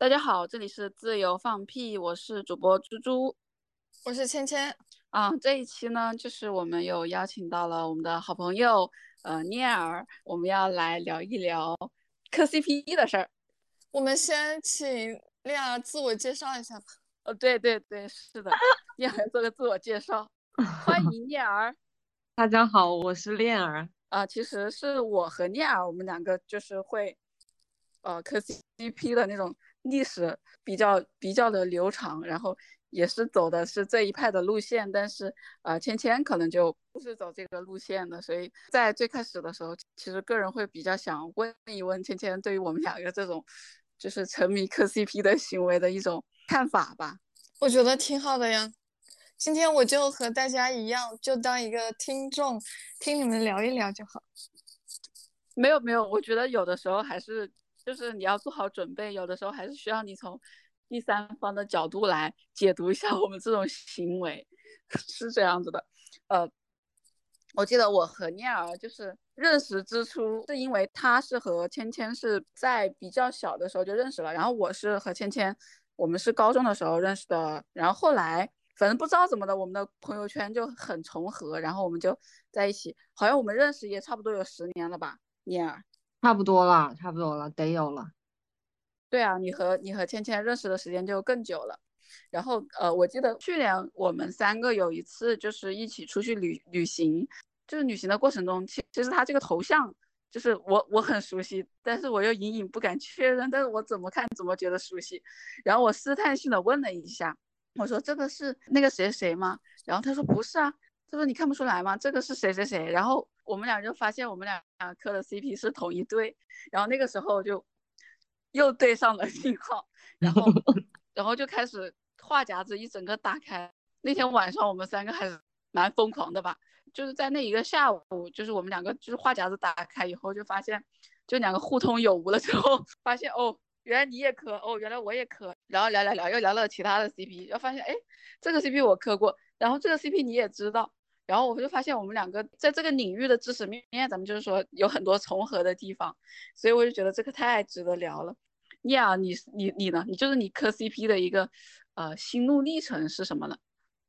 大家好，这里是自由放屁，我是主播猪猪，我是芊芊啊。这一期呢，就是我们有邀请到了我们的好朋友呃念儿，我们要来聊一聊磕 CP 的事儿。我们先请念儿自我介绍一下吧。呃，对对对，是的，念儿做个自我介绍，欢迎念儿。大家好，我是念儿啊。其实是我和念儿，我们两个就是会呃磕 CP 的那种。历史比较比较的流长，然后也是走的是这一派的路线，但是呃，芊芊可能就不是走这个路线的，所以在最开始的时候，其实个人会比较想问一问芊芊对于我们两个这种就是沉迷磕 CP 的行为的一种看法吧。我觉得挺好的呀，今天我就和大家一样，就当一个听众，听你们聊一聊就好。没有没有，我觉得有的时候还是。就是你要做好准备，有的时候还是需要你从第三方的角度来解读一下我们这种行为，是这样子的。呃，我记得我和念儿就是认识之初，是因为他是和芊芊是在比较小的时候就认识了，然后我是和芊芊，我们是高中的时候认识的，然后后来反正不知道怎么的，我们的朋友圈就很重合，然后我们就在一起，好像我们认识也差不多有十年了吧，念儿。差不多了，差不多了，得有了。对啊，你和你和芊芊认识的时间就更久了。然后呃，我记得去年我们三个有一次就是一起出去旅旅行，就是旅行的过程中，其其实他这个头像就是我我很熟悉，但是我又隐隐不敢确认，但是我怎么看怎么觉得熟悉。然后我试探性的问了一下，我说这个是那个谁谁吗？然后他说不是啊，他说你看不出来吗？这个是谁谁谁？然后。我们俩就发现我们俩磕的 CP 是同一对，然后那个时候就又对上了 信号，然后 然后就开始话匣子一整个打开。那天晚上我们三个还是蛮疯狂的吧，就是在那一个下午，就是我们两个就是话匣子打开以后就发现，就两个互通有无了之后，发现哦，原来你也磕，哦，原来我也磕，然后聊聊聊又聊了其他的 CP，然后发现哎，这个 CP 我磕过，然后这个 CP 你也知道。然后我就发现我们两个在这个领域的知识面，咱们就是说有很多重合的地方，所以我就觉得这个太值得聊了。你啊，你你你呢？你就是你磕 CP 的一个呃心路历程是什么呢？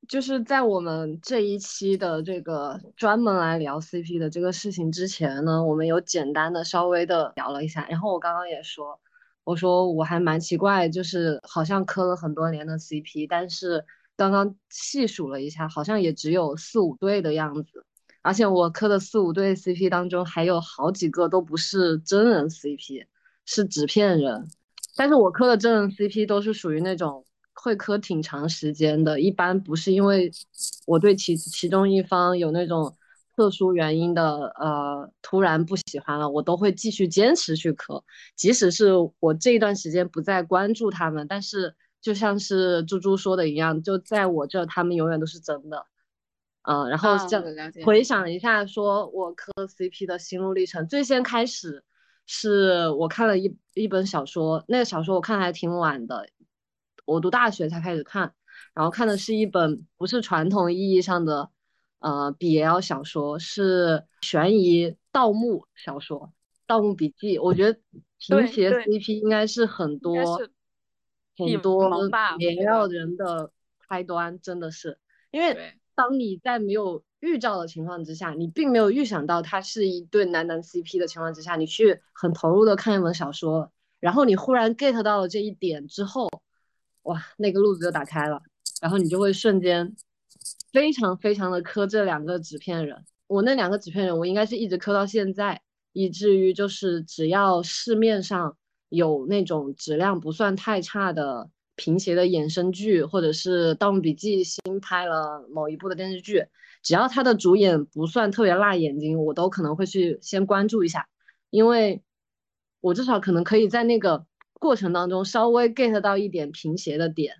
就是在我们这一期的这个专门来聊 CP 的这个事情之前呢，我们有简单的稍微的聊了一下。然后我刚刚也说，我说我还蛮奇怪，就是好像磕了很多年的 CP，但是。刚刚细数了一下，好像也只有四五对的样子，而且我磕的四五对 CP 当中，还有好几个都不是真人 CP，是纸片人。但是我磕的真人 CP 都是属于那种会磕挺长时间的，一般不是因为我对其其中一方有那种特殊原因的，呃，突然不喜欢了，我都会继续坚持去磕，即使是我这一段时间不再关注他们，但是。就像是猪猪说的一样，就在我这，他们永远都是真的。嗯，然后这样回想一下，说我磕 CP 的心路历程，最先开始是我看了一一本小说，那个小说我看还挺晚的，我读大学才开始看，然后看的是一本不是传统意义上的呃 BL 小说，是悬疑盗墓小说《盗墓笔记》，我觉得平邪 CP 应该是很多。很多连要人的开端真的是，因为当你在没有预兆的情况之下，你并没有预想到它是一对男男 CP 的情况之下，你去很投入的看一本小说，然后你忽然 get 到了这一点之后，哇，那个路子就打开了，然后你就会瞬间非常非常的磕这两个纸片人。我那两个纸片人，我应该是一直磕到现在，以至于就是只要市面上。有那种质量不算太差的平邪的衍生剧，或者是《盗墓笔记》新拍了某一部的电视剧，只要他的主演不算特别辣眼睛，我都可能会去先关注一下，因为我至少可能可以在那个过程当中稍微 get 到一点平邪的点。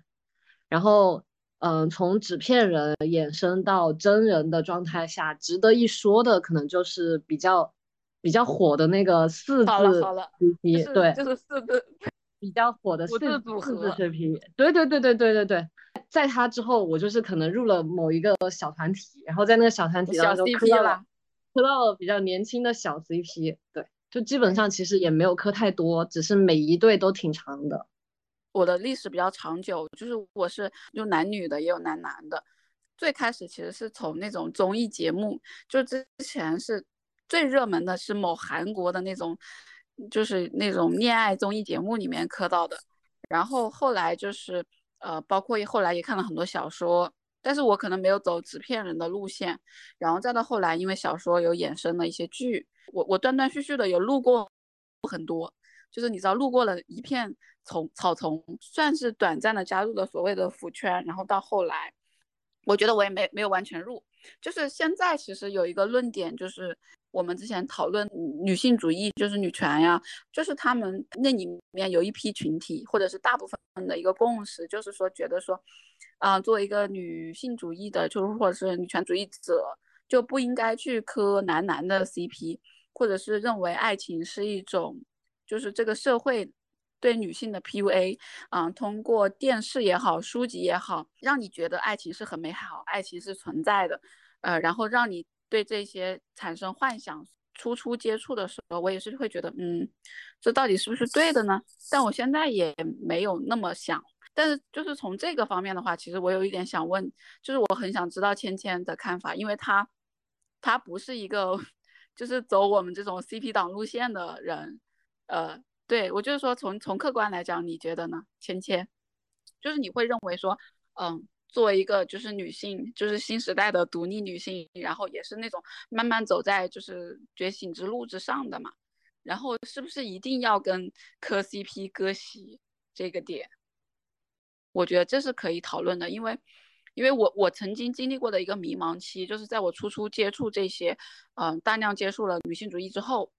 然后，嗯，从纸片人衍生到真人的状态下，值得一说的可能就是比较。比较火的那个四字 CP，对，就是四字比较火的四字组合 CP，对对对对对对对，在他之后，我就是可能入了某一个小团体，然后在那个小团体当中磕到了磕到了比较年轻的小 CP，对，就基本上其实也没有磕太多，只是每一对都挺长的。我的历史比较长久，就是我是有男女的，也有男男的。最开始其实是从那种综艺节目，就之前是最热门的是某韩国的那种，就是那种恋爱综艺节目里面磕到的。然后后来就是呃，包括后来也看了很多小说，但是我可能没有走纸片人的路线。然后再到后来，因为小说有衍生的一些剧，我我断断续续的有路过很多。就是你知道路过了一片丛草丛，算是短暂的加入了所谓的腐圈，然后到后来，我觉得我也没没有完全入。就是现在其实有一个论点，就是我们之前讨论女性主义，就是女权呀，就是他们那里面有一批群体，或者是大部分的一个共识，就是说觉得说，啊，作为一个女性主义的，就是或者是女权主义者，就不应该去磕男男的 CP，或者是认为爱情是一种。就是这个社会对女性的 PUA，啊，通过电视也好，书籍也好，让你觉得爱情是很美好，爱情是存在的，呃，然后让你对这些产生幻想。初初接触的时候，我也是会觉得，嗯，这到底是不是对的呢？但我现在也没有那么想。但是就是从这个方面的话，其实我有一点想问，就是我很想知道芊芊的看法，因为她，她不是一个 就是走我们这种 CP 党路线的人。呃，对我就是说，从从客观来讲，你觉得呢，芊芊？就是你会认为说，嗯，作为一个就是女性，就是新时代的独立女性，然后也是那种慢慢走在就是觉醒之路之上的嘛，然后是不是一定要跟磕 CP 割席这个点？我觉得这是可以讨论的，因为因为我我曾经经历过的一个迷茫期，就是在我初初接触这些，嗯，大量接触了女性主义之后。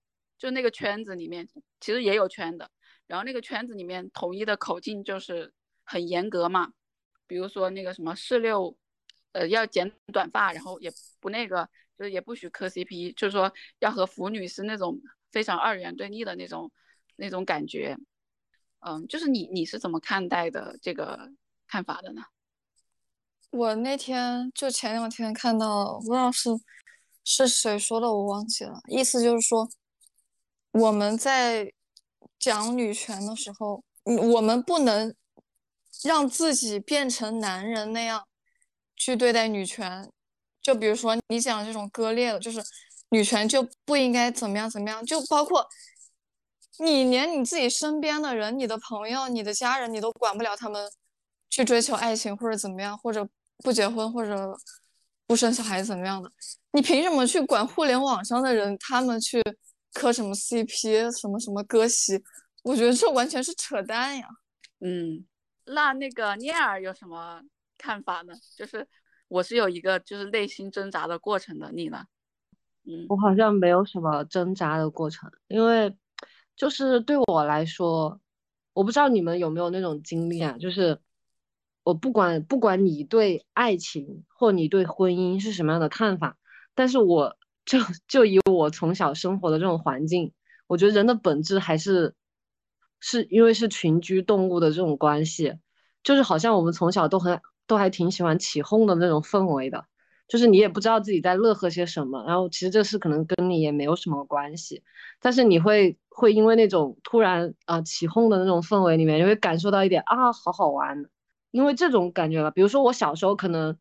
就那个圈子里面，其实也有圈的，然后那个圈子里面统一的口径就是很严格嘛，比如说那个什么四六，呃，要剪短发，然后也不那个，就是也不许磕 CP，就是说要和腐女是那种非常二元对立的那种那种感觉，嗯，就是你你是怎么看待的这个看法的呢？我那天就前两天看到，不知道是是谁说的，我忘记了，意思就是说。我们在讲女权的时候，我们不能让自己变成男人那样去对待女权。就比如说你讲这种割裂的，就是女权就不应该怎么样怎么样。就包括你连你自己身边的人、你的朋友、你的家人，你都管不了他们去追求爱情或者怎么样，或者不结婚或者不生小孩怎么样的？你凭什么去管互联网上的人？他们去？磕什么 CP，什么什么割席，我觉得这完全是扯淡呀。嗯，那那个聂儿有什么看法呢？就是我是有一个就是内心挣扎的过程的，你呢？嗯，我好像没有什么挣扎的过程，因为就是对我来说，我不知道你们有没有那种经历啊，就是我不管不管你对爱情或你对婚姻是什么样的看法，但是我。就就以我从小生活的这种环境，我觉得人的本质还是是因为是群居动物的这种关系，就是好像我们从小都很都还挺喜欢起哄的那种氛围的，就是你也不知道自己在乐呵些什么，然后其实这事可能跟你也没有什么关系，但是你会会因为那种突然啊起哄的那种氛围里面，你会感受到一点啊好好玩，因为这种感觉吧，比如说我小时候可能。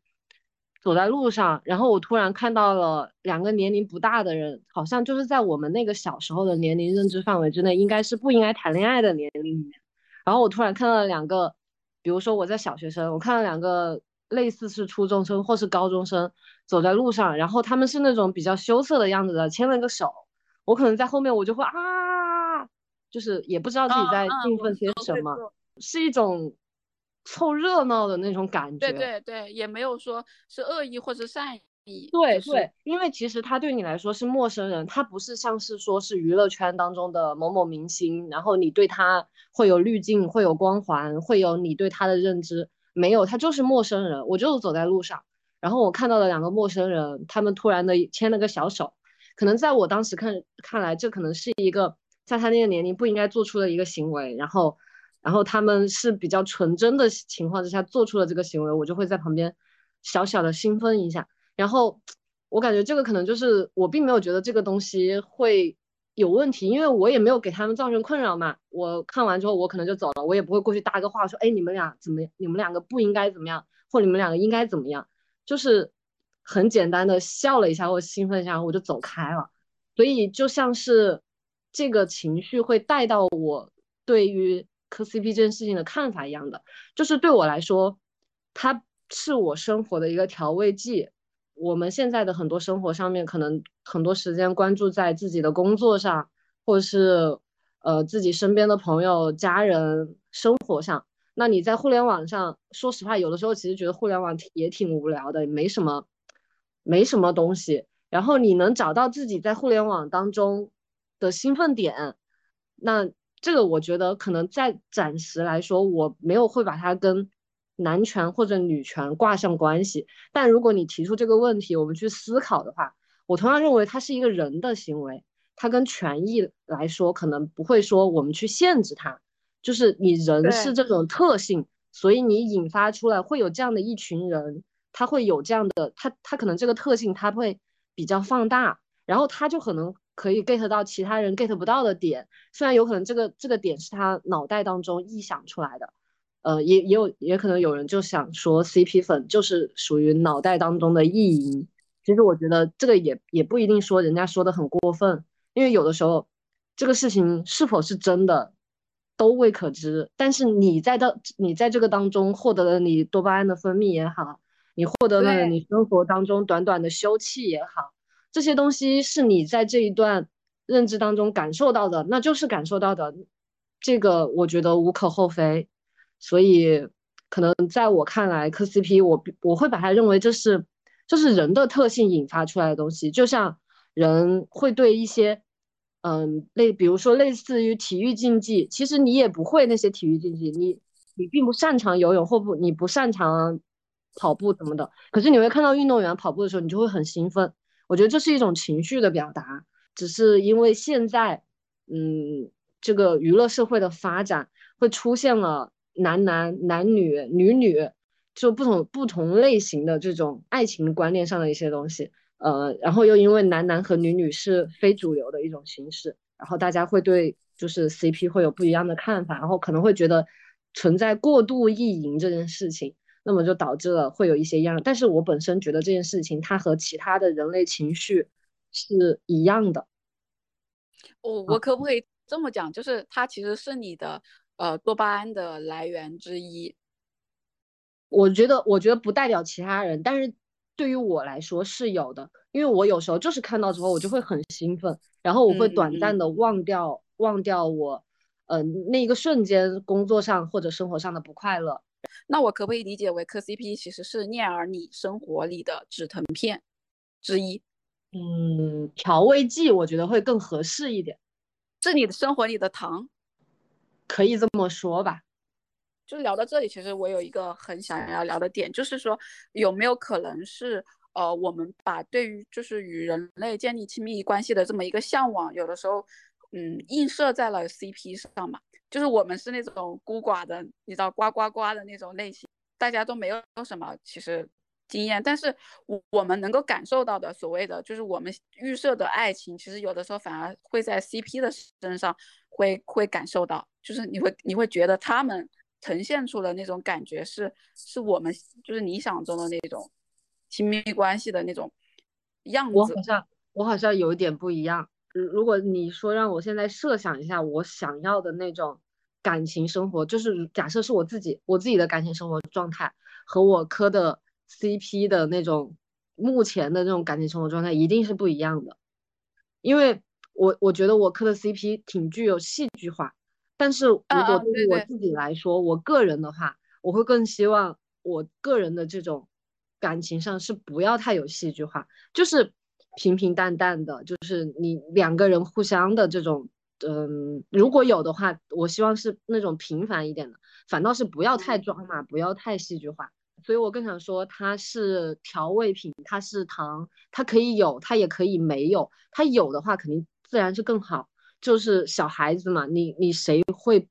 走在路上，然后我突然看到了两个年龄不大的人，好像就是在我们那个小时候的年龄认知范围之内，应该是不应该谈恋爱的年龄里面。然后我突然看到了两个，比如说我在小学生，我看到两个类似是初中生或是高中生走在路上，然后他们是那种比较羞涩的样子的，牵了个手，我可能在后面我就会啊，就是也不知道自己在兴奋些什么，是一种。凑热闹的那种感觉，对对对，也没有说是恶意或者善意。对对，因为其实他对你来说是陌生人，他不是像是说是娱乐圈当中的某某明星，然后你对他会有滤镜，会有光环，会有你对他的认知。没有，他就是陌生人。我就是走在路上，然后我看到了两个陌生人，他们突然的牵了个小手，可能在我当时看看来，这可能是一个在他那个年龄不应该做出的一个行为，然后。然后他们是比较纯真的情况之下做出了这个行为，我就会在旁边小小的兴奋一下。然后我感觉这个可能就是我并没有觉得这个东西会有问题，因为我也没有给他们造成困扰嘛。我看完之后，我可能就走了，我也不会过去搭个话说，哎，你们俩怎么，你们两个不应该怎么样，或你们两个应该怎么样，就是很简单的笑了一下或兴奋一下，我就走开了。所以就像是这个情绪会带到我对于磕 CP 这件事情的看法一样的，就是对我来说，它是我生活的一个调味剂。我们现在的很多生活上面，可能很多时间关注在自己的工作上，或者是呃自己身边的朋友、家人生活上。那你在互联网上，说实话，有的时候其实觉得互联网也挺无聊的，没什么，没什么东西。然后你能找到自己在互联网当中的兴奋点，那这个我觉得可能在暂时来说，我没有会把它跟。男权或者女权挂上关系，但如果你提出这个问题，我们去思考的话，我同样认为它是一个人的行为，它跟权益来说，可能不会说我们去限制它，就是你人是这种特性，所以你引发出来会有这样的一群人，他会有这样的，他他可能这个特性他会比较放大，然后他就可能可以 get 到其他人 get 不到的点，虽然有可能这个这个点是他脑袋当中臆想出来的。呃，也也有也可能有人就想说，CP 粉就是属于脑袋当中的意淫。其实我觉得这个也也不一定说人家说的很过分，因为有的时候这个事情是否是真的都未可知。但是你在到你在这个当中获得了你多巴胺的分泌也好，你获得了你生活当中短短的休憩也好，这些东西是你在这一段认知当中感受到的，那就是感受到的。这个我觉得无可厚非。所以，可能在我看来，磕 CP，我我会把它认为这是，这是人的特性引发出来的东西。就像人会对一些，嗯，类比如说类似于体育竞技，其实你也不会那些体育竞技，你你并不擅长游泳或不你不擅长跑步什么的，可是你会看到运动员跑步的时候，你就会很兴奋。我觉得这是一种情绪的表达，只是因为现在，嗯，这个娱乐社会的发展会出现了。男男、男女、女女，就不同不同类型的这种爱情观念上的一些东西，呃，然后又因为男男和女女是非主流的一种形式，然后大家会对就是 CP 会有不一样的看法，然后可能会觉得存在过度意淫这件事情，那么就导致了会有一些样。但是我本身觉得这件事情它和其他的人类情绪是一样的。我我可不可以这么讲？就是它其实是你的。呃，多巴胺的来源之一，我觉得，我觉得不代表其他人，但是对于我来说是有的，因为我有时候就是看到之后，我就会很兴奋，然后我会短暂的忘掉忘掉我，呃，那一个瞬间工作上或者生活上的不快乐。那我可不可以理解为磕 CP 其实是念儿你生活里的止疼片之一？嗯，调味剂我觉得会更合适一点，是你的生活里的糖。可以这么说吧，就聊到这里，其实我有一个很想要聊的点，就是说有没有可能是，呃，我们把对于就是与人类建立亲密关系的这么一个向往，有的时候，嗯，映射在了 CP 上嘛，就是我们是那种孤寡的，你知道呱呱呱的那种类型，大家都没有什么其实经验，但是我我们能够感受到的所谓的就是我们预设的爱情，其实有的时候反而会在 CP 的身上会会感受到。就是你会你会觉得他们呈现出的那种感觉是是我们就是理想中的那种亲密关系的那种样子。我好像我好像有一点不一样。如果你说让我现在设想一下我想要的那种感情生活，就是假设是我自己我自己的感情生活状态和我磕的 CP 的那种目前的那种感情生活状态一定是不一样的，因为我我觉得我磕的 CP 挺具有戏剧化。但是如果对于我自己来说，我个人的话，我会更希望我个人的这种感情上是不要太有戏剧化，就是平平淡淡的，就是你两个人互相的这种，嗯，如果有的话，我希望是那种平凡一点的，反倒是不要太装嘛，不要太戏剧化。所以我更想说，它是调味品，它是糖，它可以有，它也可以没有，它有的话肯定自然是更好。就是小孩子嘛，你你谁会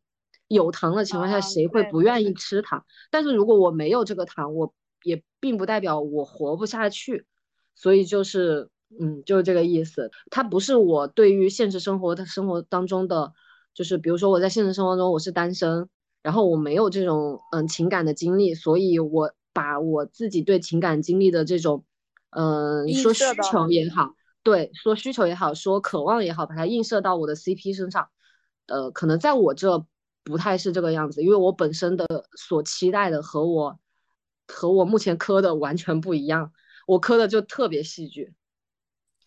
有糖的情况下，谁会不愿意吃糖？但是如果我没有这个糖，我也并不代表我活不下去。所以就是，嗯，就是这个意思。它不是我对于现实生活的生活当中的，就是比如说我在现实生活中我是单身，然后我没有这种嗯情感的经历，所以我把我自己对情感经历的这种，嗯说需求也好，对，说需求也好，说渴望也好，把它映射到我的 CP 身上，呃，可能在我这不太是这个样子，因为我本身的所期待的和我和我目前磕的完全不一样，我磕的就特别戏剧。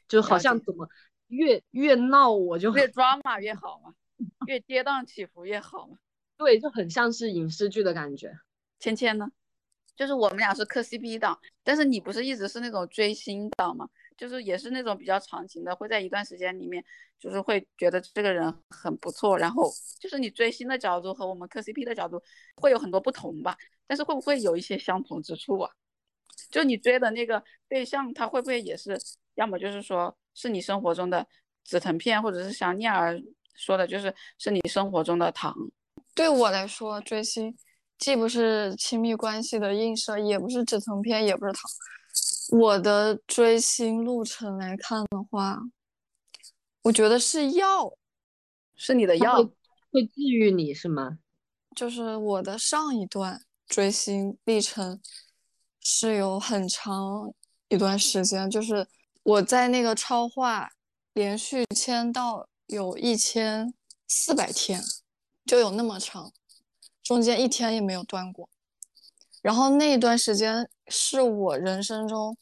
就好像怎么越越闹我就越抓马越好嘛，越跌宕起伏越好嘛。对，就很像是影视剧的感觉。芊芊呢，就是我们俩是磕 CP 党，但是你不是一直是那种追星党吗？就是也是那种比较长情的，会在一段时间里面，就是会觉得这个人很不错。然后就是你追星的角度和我们磕 CP 的角度会有很多不同吧？但是会不会有一些相同之处啊？就你追的那个对象，他会不会也是？要么就是说，是你生活中的止疼片，或者是像念儿说的，就是是你生活中的糖。对我来说，追星既不是亲密关系的映射，也不是止疼片，也不是糖。我的追星路程来看的话，我觉得是药，是你的药，会治愈你是吗？就是我的上一段追星历程是有很长一段时间，就是。我在那个超话连续签到有一千四百天，就有那么长，中间一天也没有断过。然后那一段时间是我人生中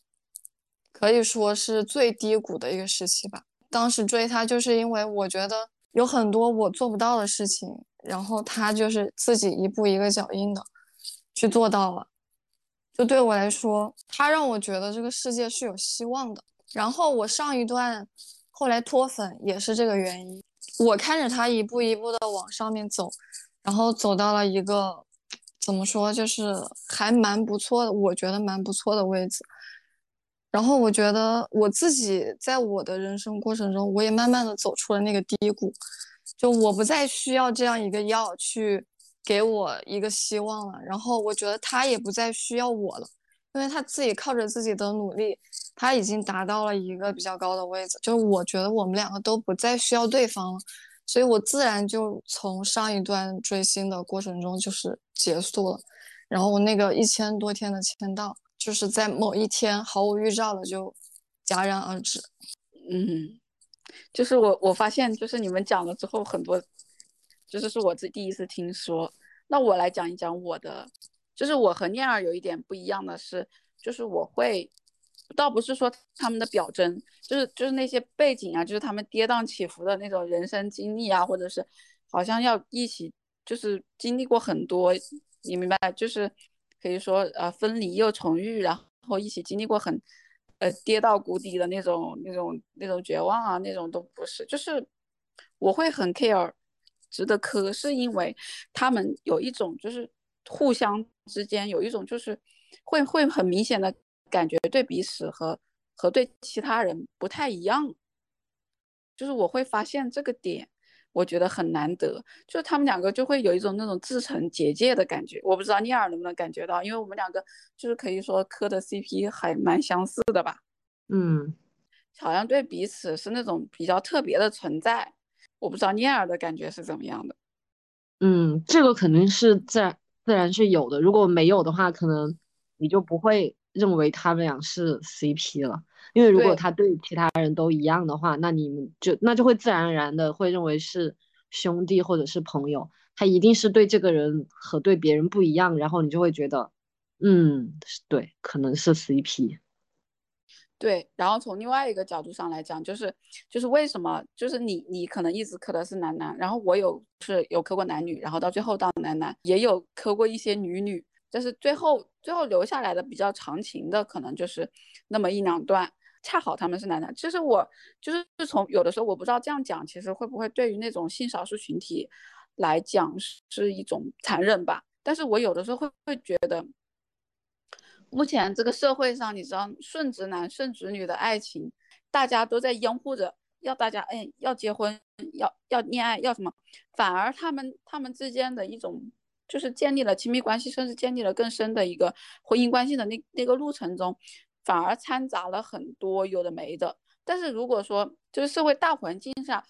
可以说是最低谷的一个时期吧。当时追他就是因为我觉得有很多我做不到的事情，然后他就是自己一步一个脚印的去做到了。就对我来说，他让我觉得这个世界是有希望的。然后我上一段后来脱粉也是这个原因，我看着他一步一步的往上面走，然后走到了一个怎么说就是还蛮不错的，我觉得蛮不错的位置。然后我觉得我自己在我的人生过程中，我也慢慢的走出了那个低谷，就我不再需要这样一个药去给我一个希望了。然后我觉得他也不再需要我了。因为他自己靠着自己的努力，他已经达到了一个比较高的位置。就是我觉得我们两个都不再需要对方了，所以我自然就从上一段追星的过程中就是结束了。然后我那个一千多天的签到，就是在某一天毫无预兆的就戛然而止。嗯，就是我我发现，就是你们讲了之后，很多就是是我自第一次听说。那我来讲一讲我的。就是我和念儿有一点不一样的是，就是我会，倒不是说他们的表征，就是就是那些背景啊，就是他们跌宕起伏的那种人生经历啊，或者是好像要一起，就是经历过很多，你明白？就是可以说呃分离又重遇，然后一起经历过很呃跌到谷底的那种那种那种绝望啊，那种都不是，就是我会很 care，值得磕，是因为他们有一种就是互相。之间有一种就是会会很明显的感觉对彼此和和对其他人不太一样，就是我会发现这个点，我觉得很难得，就是他们两个就会有一种那种自成结界的感觉，我不知道聂耳能不能感觉到，因为我们两个就是可以说磕的 CP 还蛮相似的吧，嗯，好像对彼此是那种比较特别的存在，我不知道聂耳的感觉是怎么样的，嗯，这个肯定是自然。自然是有的，如果没有的话，可能你就不会认为他们俩是 CP 了。因为如果他对其他人都一样的话，那你们就那就会自然而然的会认为是兄弟或者是朋友。他一定是对这个人和对别人不一样，然后你就会觉得，嗯，对，可能是 CP。对，然后从另外一个角度上来讲，就是就是为什么就是你你可能一直磕的是男男，然后我有是有磕过男女，然后到最后到男男也有磕过一些女女，但是最后最后留下来的比较长情的可能就是那么一两段，恰好他们是男男。其实我就是从有的时候我不知道这样讲，其实会不会对于那种性少数群体来讲是一种残忍吧？但是我有的时候会会觉得。目前这个社会上，你知道顺直男顺直女的爱情，大家都在拥护着，要大家哎要结婚，要要恋爱，要什么？反而他们他们之间的一种，就是建立了亲密关系，甚至建立了更深的一个婚姻关系的那那个路程中，反而掺杂了很多有的没的，但是如果说就是社会大环境下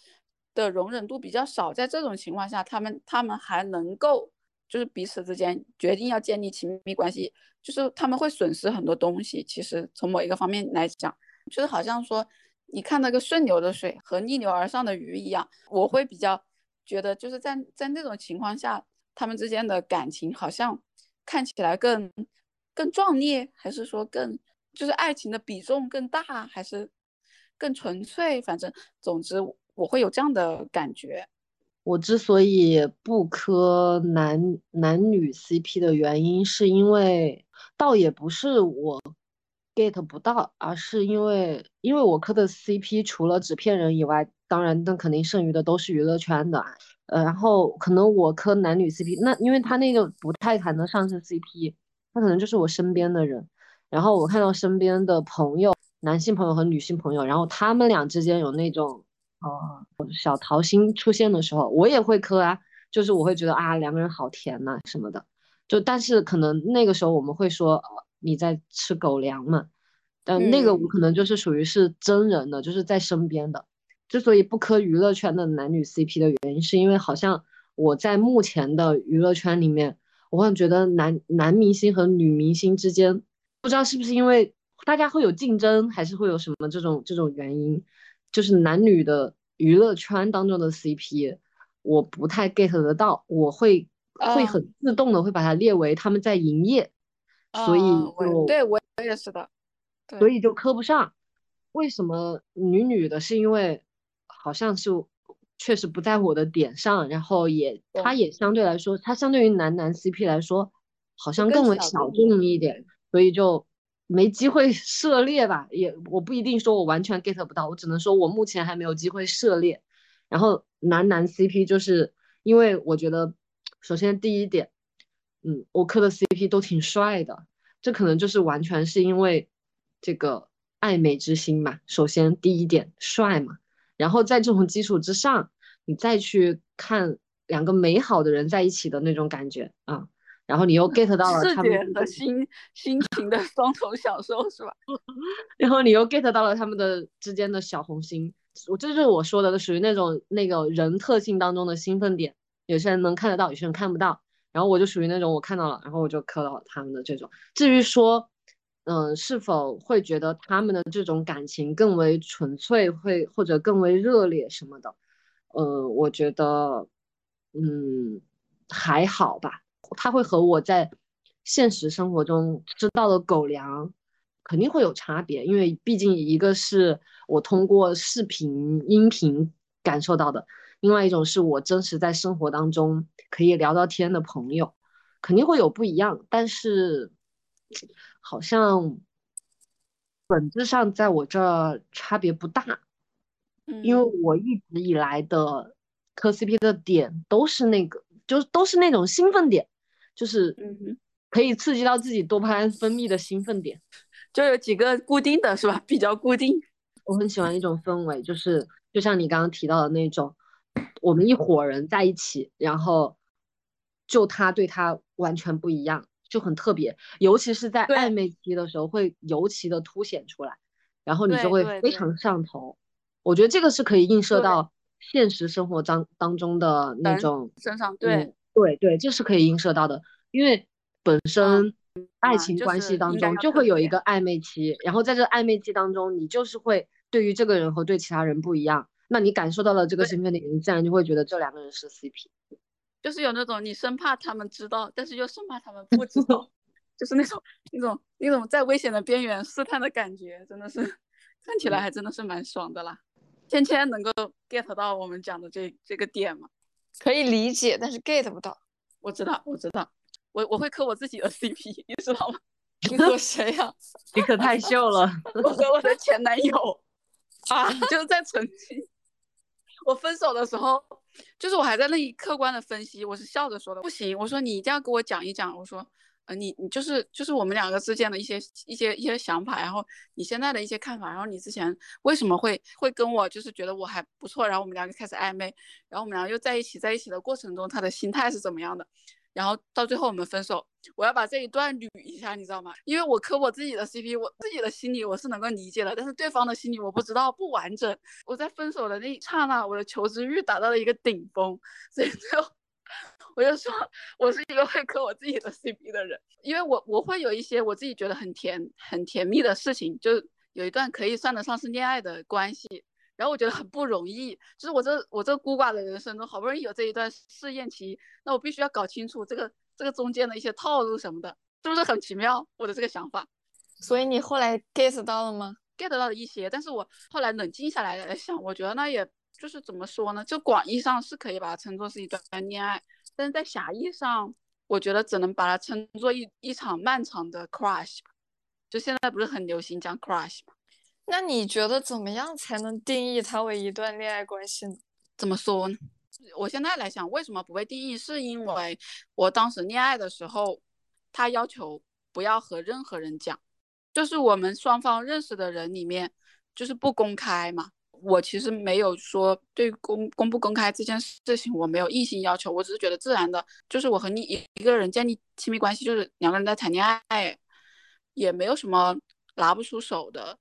的容忍度比较少，在这种情况下，他们他们还能够就是彼此之间决定要建立亲密关系，就是他们会损失很多东西。其实从某一个方面来讲，就是好像说你看那个顺流的水和逆流而上的鱼一样，我会比较觉得就是在在那种情况下，他们之间的感情好像看起来更更壮烈，还是说更就是爱情的比重更大，还是？更纯粹，反正总之我会有这样的感觉。我之所以不磕男男女 CP 的原因，是因为倒也不是我 get 不到，而是因为因为我磕的 CP 除了纸片人以外，当然那肯定剩余的都是娱乐圈的。呃，然后可能我磕男女 CP，那因为他那个不太谈得上是 CP，他可能就是我身边的人。然后我看到身边的朋友。男性朋友和女性朋友，然后他们俩之间有那种哦小桃心出现的时候，我也会磕啊，就是我会觉得啊两个人好甜呐什么的，就但是可能那个时候我们会说你在吃狗粮嘛，但那个我可能就是属于是真人的，就是在身边的。之所以不磕娱乐圈的男女 CP 的原因，是因为好像我在目前的娱乐圈里面，我会觉得男男明星和女明星之间，不知道是不是因为。大家会有竞争，还是会有什么这种这种原因？就是男女的娱乐圈当中的 CP，我不太 get 得到，我会会很自动的会把它列为他们在营业，所以就对我也是的，所以就磕不上。为什么女女的？是因为好像是确实不在我的点上，然后也它也相对来说，它相对于男男 CP 来说，好像更为小众一点，所以就。没机会涉猎吧，也我不一定说我完全 get 不到，我只能说我目前还没有机会涉猎。然后男男 CP 就是因为我觉得，首先第一点，嗯，我磕的 CP 都挺帅的，这可能就是完全是因为这个爱美之心嘛。首先第一点帅嘛，然后在这种基础之上，你再去看两个美好的人在一起的那种感觉啊。然后你又 get 到了他们的心心情的双重享受是吧？然后你又 get 到了他们的之间的小红心，我这就是我说的，属于那种那个人特性当中的兴奋点。有些人能看得到，有些人看不到。然后我就属于那种我看到了，然后我就磕到他们的这种。至于说，嗯，是否会觉得他们的这种感情更为纯粹，会或者更为热烈什么的？呃，我觉得，嗯，还好吧。他会和我在现实生活中吃到的狗粮肯定会有差别，因为毕竟一个是我通过视频、音频感受到的，另外一种是我真实在生活当中可以聊到天的朋友，肯定会有不一样。但是好像本质上在我这差别不大，因为我一直以来的磕 CP 的点都是那个，就都是那种兴奋点。就是可以刺激到自己多巴胺分泌的兴奋点，就有几个固定的是吧？比较固定。我很喜欢一种氛围，就是就像你刚刚提到的那种，我们一伙人在一起，然后就他对他完全不一样，就很特别。尤其是在暧昧期的时候，会尤其的凸显出来，然后你就会非常上头。我觉得这个是可以映射到现实生活当当中的那种身上，对。对对，这是可以映射到的，因为本身爱情关系当中就会有一个暧昧期，然后在这暧昧期当中，你就是会对于这个人和对其他人不一样，那你感受到了这个兴奋点，你自然就会觉得这两个人是 CP，就是有那种你生怕他们知道，但是又生怕他们不知道，就是那种那种那种在危险的边缘试探的感觉，真的是看起来还真的是蛮爽的啦。芊芊能够 get 到我们讲的这这个点吗？可以理解，但是 get 不到。我知道，我知道，我我会磕我自己的 CP，你知道吗？你磕谁呀？你可太秀了！我和我的前男友啊，就是在曾经我分手的时候，就是我还在那里客观的分析，我是笑着说的，不行，我说你一定要给我讲一讲，我说。呃，你你就是就是我们两个之间的一些一些一些想法，然后你现在的一些看法，然后你之前为什么会会跟我就是觉得我还不错，然后我们两个开始暧昧，然后我们两个又在一起，在一起的过程中他的心态是怎么样的？然后到最后我们分手，我要把这一段捋一下，你知道吗？因为我磕我自己的 CP，我自己的心里我是能够理解的，但是对方的心里我不知道不完整。我在分手的那一刹那，我的求知欲达到了一个顶峰，所以最后我就说，我是一个会磕我自己的 CP 的人，因为我我会有一些我自己觉得很甜很甜蜜的事情，就有一段可以算得上是恋爱的关系。然后我觉得很不容易，就是我这我这孤寡的人生中，好不容易有这一段试验期，那我必须要搞清楚这个这个中间的一些套路什么的，是不是很奇妙？我的这个想法。所以你后来 get 到了吗？get 到了一些，但是我后来冷静下来来想，我觉得那也就是怎么说呢？就广义上是可以把它称作是一段恋爱，但是在狭义上，我觉得只能把它称作一一场漫长的 crush。就现在不是很流行讲 crush 吗？那你觉得怎么样才能定义它为一段恋爱关系呢？怎么说呢？我现在来想，为什么不被定义？是因为我当时恋爱的时候，他要求不要和任何人讲，就是我们双方认识的人里面，就是不公开嘛。我其实没有说对公公不公开这件事情，我没有硬性要求，我只是觉得自然的，就是我和你一一个人建立亲密关系，就是两个人在谈恋爱，也没有什么拿不出手的。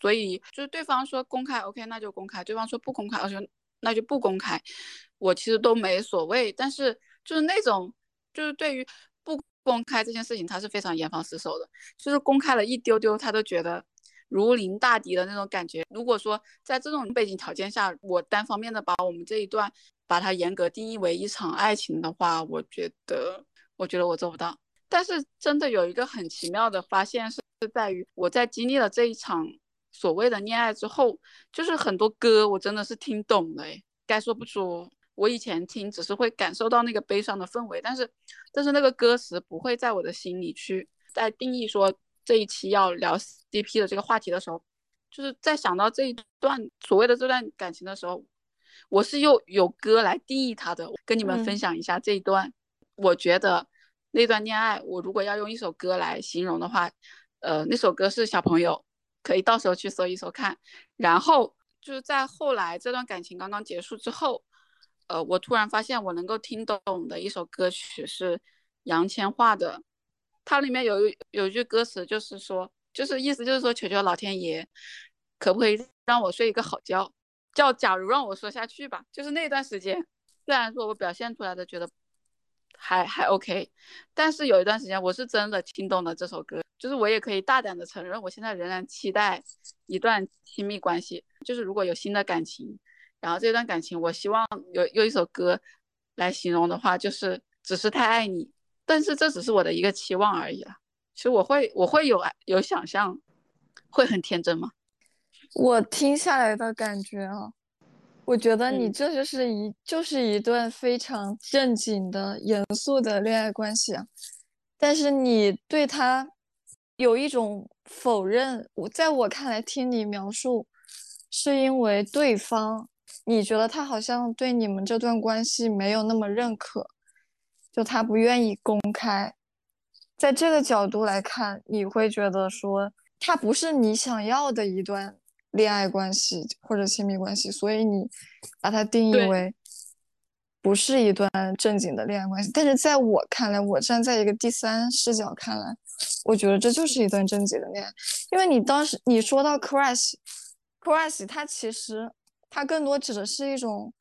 所以就是对方说公开，OK，那就公开；对方说不公开，我说那就不公开。我其实都没所谓，但是就是那种，就是对于不公开这件事情，他是非常严防死守的。就是公开了一丢丢，他都觉得如临大敌的那种感觉。如果说在这种背景条件下，我单方面的把我们这一段把它严格定义为一场爱情的话，我觉得，我觉得我做不到。但是真的有一个很奇妙的发现是，在于我在经历了这一场。所谓的恋爱之后，就是很多歌我真的是听懂了，哎，该说不说，我以前听只是会感受到那个悲伤的氛围，但是，但是那个歌词不会在我的心里去。在定义说这一期要聊 CP 的这个话题的时候，就是在想到这一段所谓的这段感情的时候，我是又有歌来定义它的，跟你们分享一下这一段。我觉得那段恋爱，我如果要用一首歌来形容的话，呃，那首歌是小朋友。可以到时候去搜一搜看，然后就是在后来这段感情刚刚结束之后，呃，我突然发现我能够听懂的一首歌曲是杨千嬅的，它里面有有一句歌词就是说，就是意思就是说，求求老天爷，可不可以让我睡一个好觉？叫假如让我说下去吧，就是那段时间，虽然说我表现出来的觉得。还还 OK，但是有一段时间我是真的听懂了这首歌，就是我也可以大胆的承认，我现在仍然期待一段亲密关系，就是如果有新的感情，然后这段感情我希望有有一首歌来形容的话，就是只是太爱你，但是这只是我的一个期望而已了。其实我会我会有有想象，会很天真吗？我听下来的感觉啊。我觉得你这就是一就是一段非常正经的、严肃的恋爱关系啊，但是你对他有一种否认。我在我看来，听你描述，是因为对方你觉得他好像对你们这段关系没有那么认可，就他不愿意公开。在这个角度来看，你会觉得说他不是你想要的一段。恋爱关系或者亲密关系，所以你把它定义为不是一段正经的恋爱关系。但是在我看来，我站在一个第三视角看来，我觉得这就是一段正经的恋爱。因为你当时你说到 crush，crush 它其实它更多指的是一种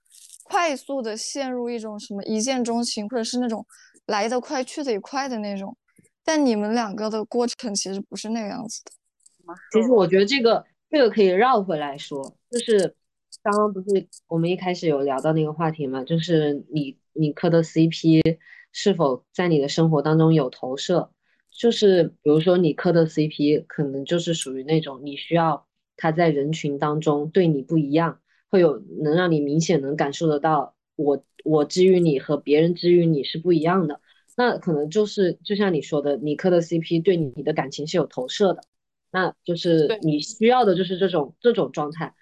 快速的陷入一种什么一见钟情，或者是那种来得快去得也快的那种。但你们两个的过程其实不是那个样子的。其实我觉得这个。这个可以绕回来说，就是刚刚不是我们一开始有聊到那个话题嘛，就是你你磕的 CP 是否在你的生活当中有投射？就是比如说你磕的 CP 可能就是属于那种你需要他在人群当中对你不一样，会有能让你明显能感受得到我我治愈你和别人治愈你是不一样的，那可能就是就像你说的，你磕的 CP 对你的感情是有投射的。那就是你需要的就是这种这种状态，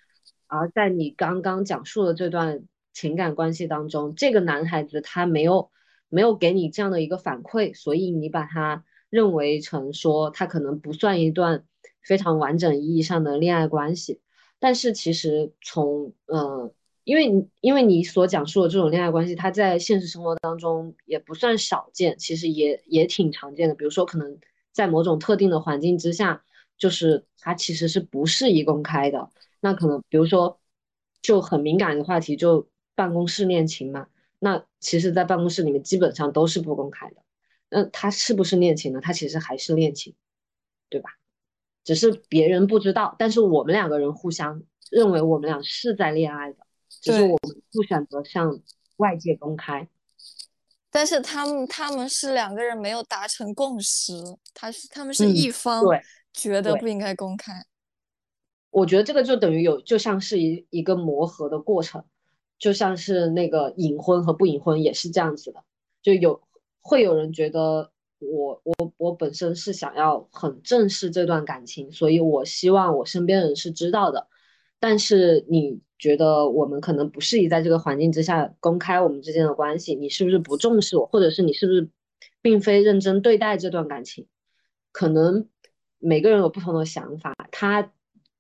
而在你刚刚讲述的这段情感关系当中，这个男孩子他没有没有给你这样的一个反馈，所以你把他认为成说他可能不算一段非常完整意义上的恋爱关系。但是其实从呃因为你因为你所讲述的这种恋爱关系，它在现实生活当中也不算少见，其实也也挺常见的。比如说，可能在某种特定的环境之下，就是它其实是不适宜公开的。那可能比如说就很敏感的话题，就办公室恋情嘛。那其实，在办公室里面基本上都是不公开的。那他是不是恋情呢？他其实还是恋情，对吧？只是别人不知道，但是我们两个人互相认为我们俩是在恋爱的，只是我们不选择向外界公开。但是他们他们是两个人没有达成共识，他是他们是一方觉得不应该公开。我觉得这个就等于有就像是一一个磨合的过程。就像是那个隐婚和不隐婚也是这样子的，就有会有人觉得我我我本身是想要很正视这段感情，所以我希望我身边人是知道的。但是你觉得我们可能不适宜在这个环境之下公开我们之间的关系，你是不是不重视我，或者是你是不是并非认真对待这段感情？可能每个人有不同的想法，他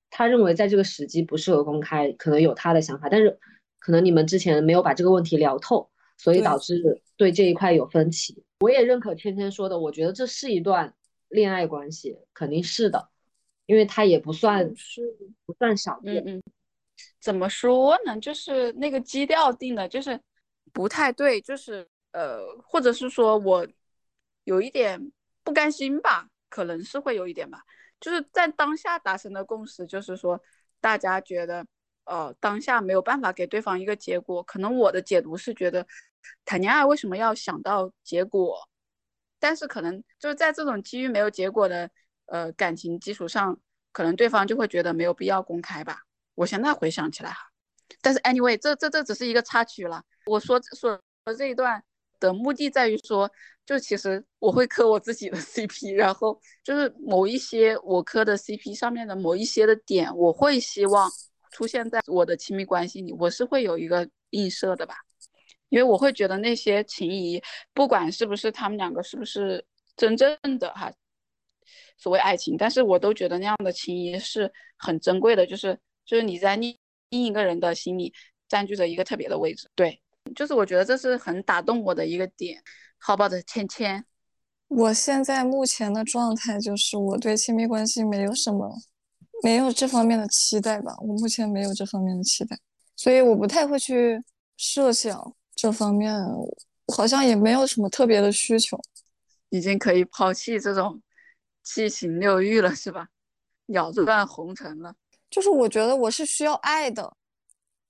他认为在这个时机不适合公开，可能有他的想法，但是。可能你们之前没有把这个问题聊透，所以导致对这一块有分歧。我也认可天天说的，我觉得这是一段恋爱关系，肯定是的，因为他也不算是不算少见。嗯嗯，怎么说呢？就是那个基调定的，就是不太对，就是呃，或者是说我有一点不甘心吧，可能是会有一点吧。就是在当下达成的共识，就是说大家觉得。呃，当下没有办法给对方一个结果，可能我的解读是觉得，谈恋爱为什么要想到结果？但是可能就是在这种基于没有结果的呃感情基础上，可能对方就会觉得没有必要公开吧。我现在回想起来哈，但是 anyway，这这这只是一个插曲了。我说说这一段的目的在于说，就其实我会磕我自己的 CP，然后就是某一些我磕的 CP 上面的某一些的点，我会希望。出现在我的亲密关系里，我是会有一个映射的吧，因为我会觉得那些情谊，不管是不是他们两个是不是真正的哈，所谓爱情，但是我都觉得那样的情谊是很珍贵的，就是就是你在另另一个人的心里占据着一个特别的位置，对，就是我觉得这是很打动我的一个点。好吧的芊芊，我现在目前的状态就是我对亲密关系没有什么。没有这方面的期待吧，我目前没有这方面的期待，所以我不太会去设想这方面，好像也没有什么特别的需求，已经可以抛弃这种七情六欲了，是吧？咬断红尘了。就是我觉得我是需要爱的，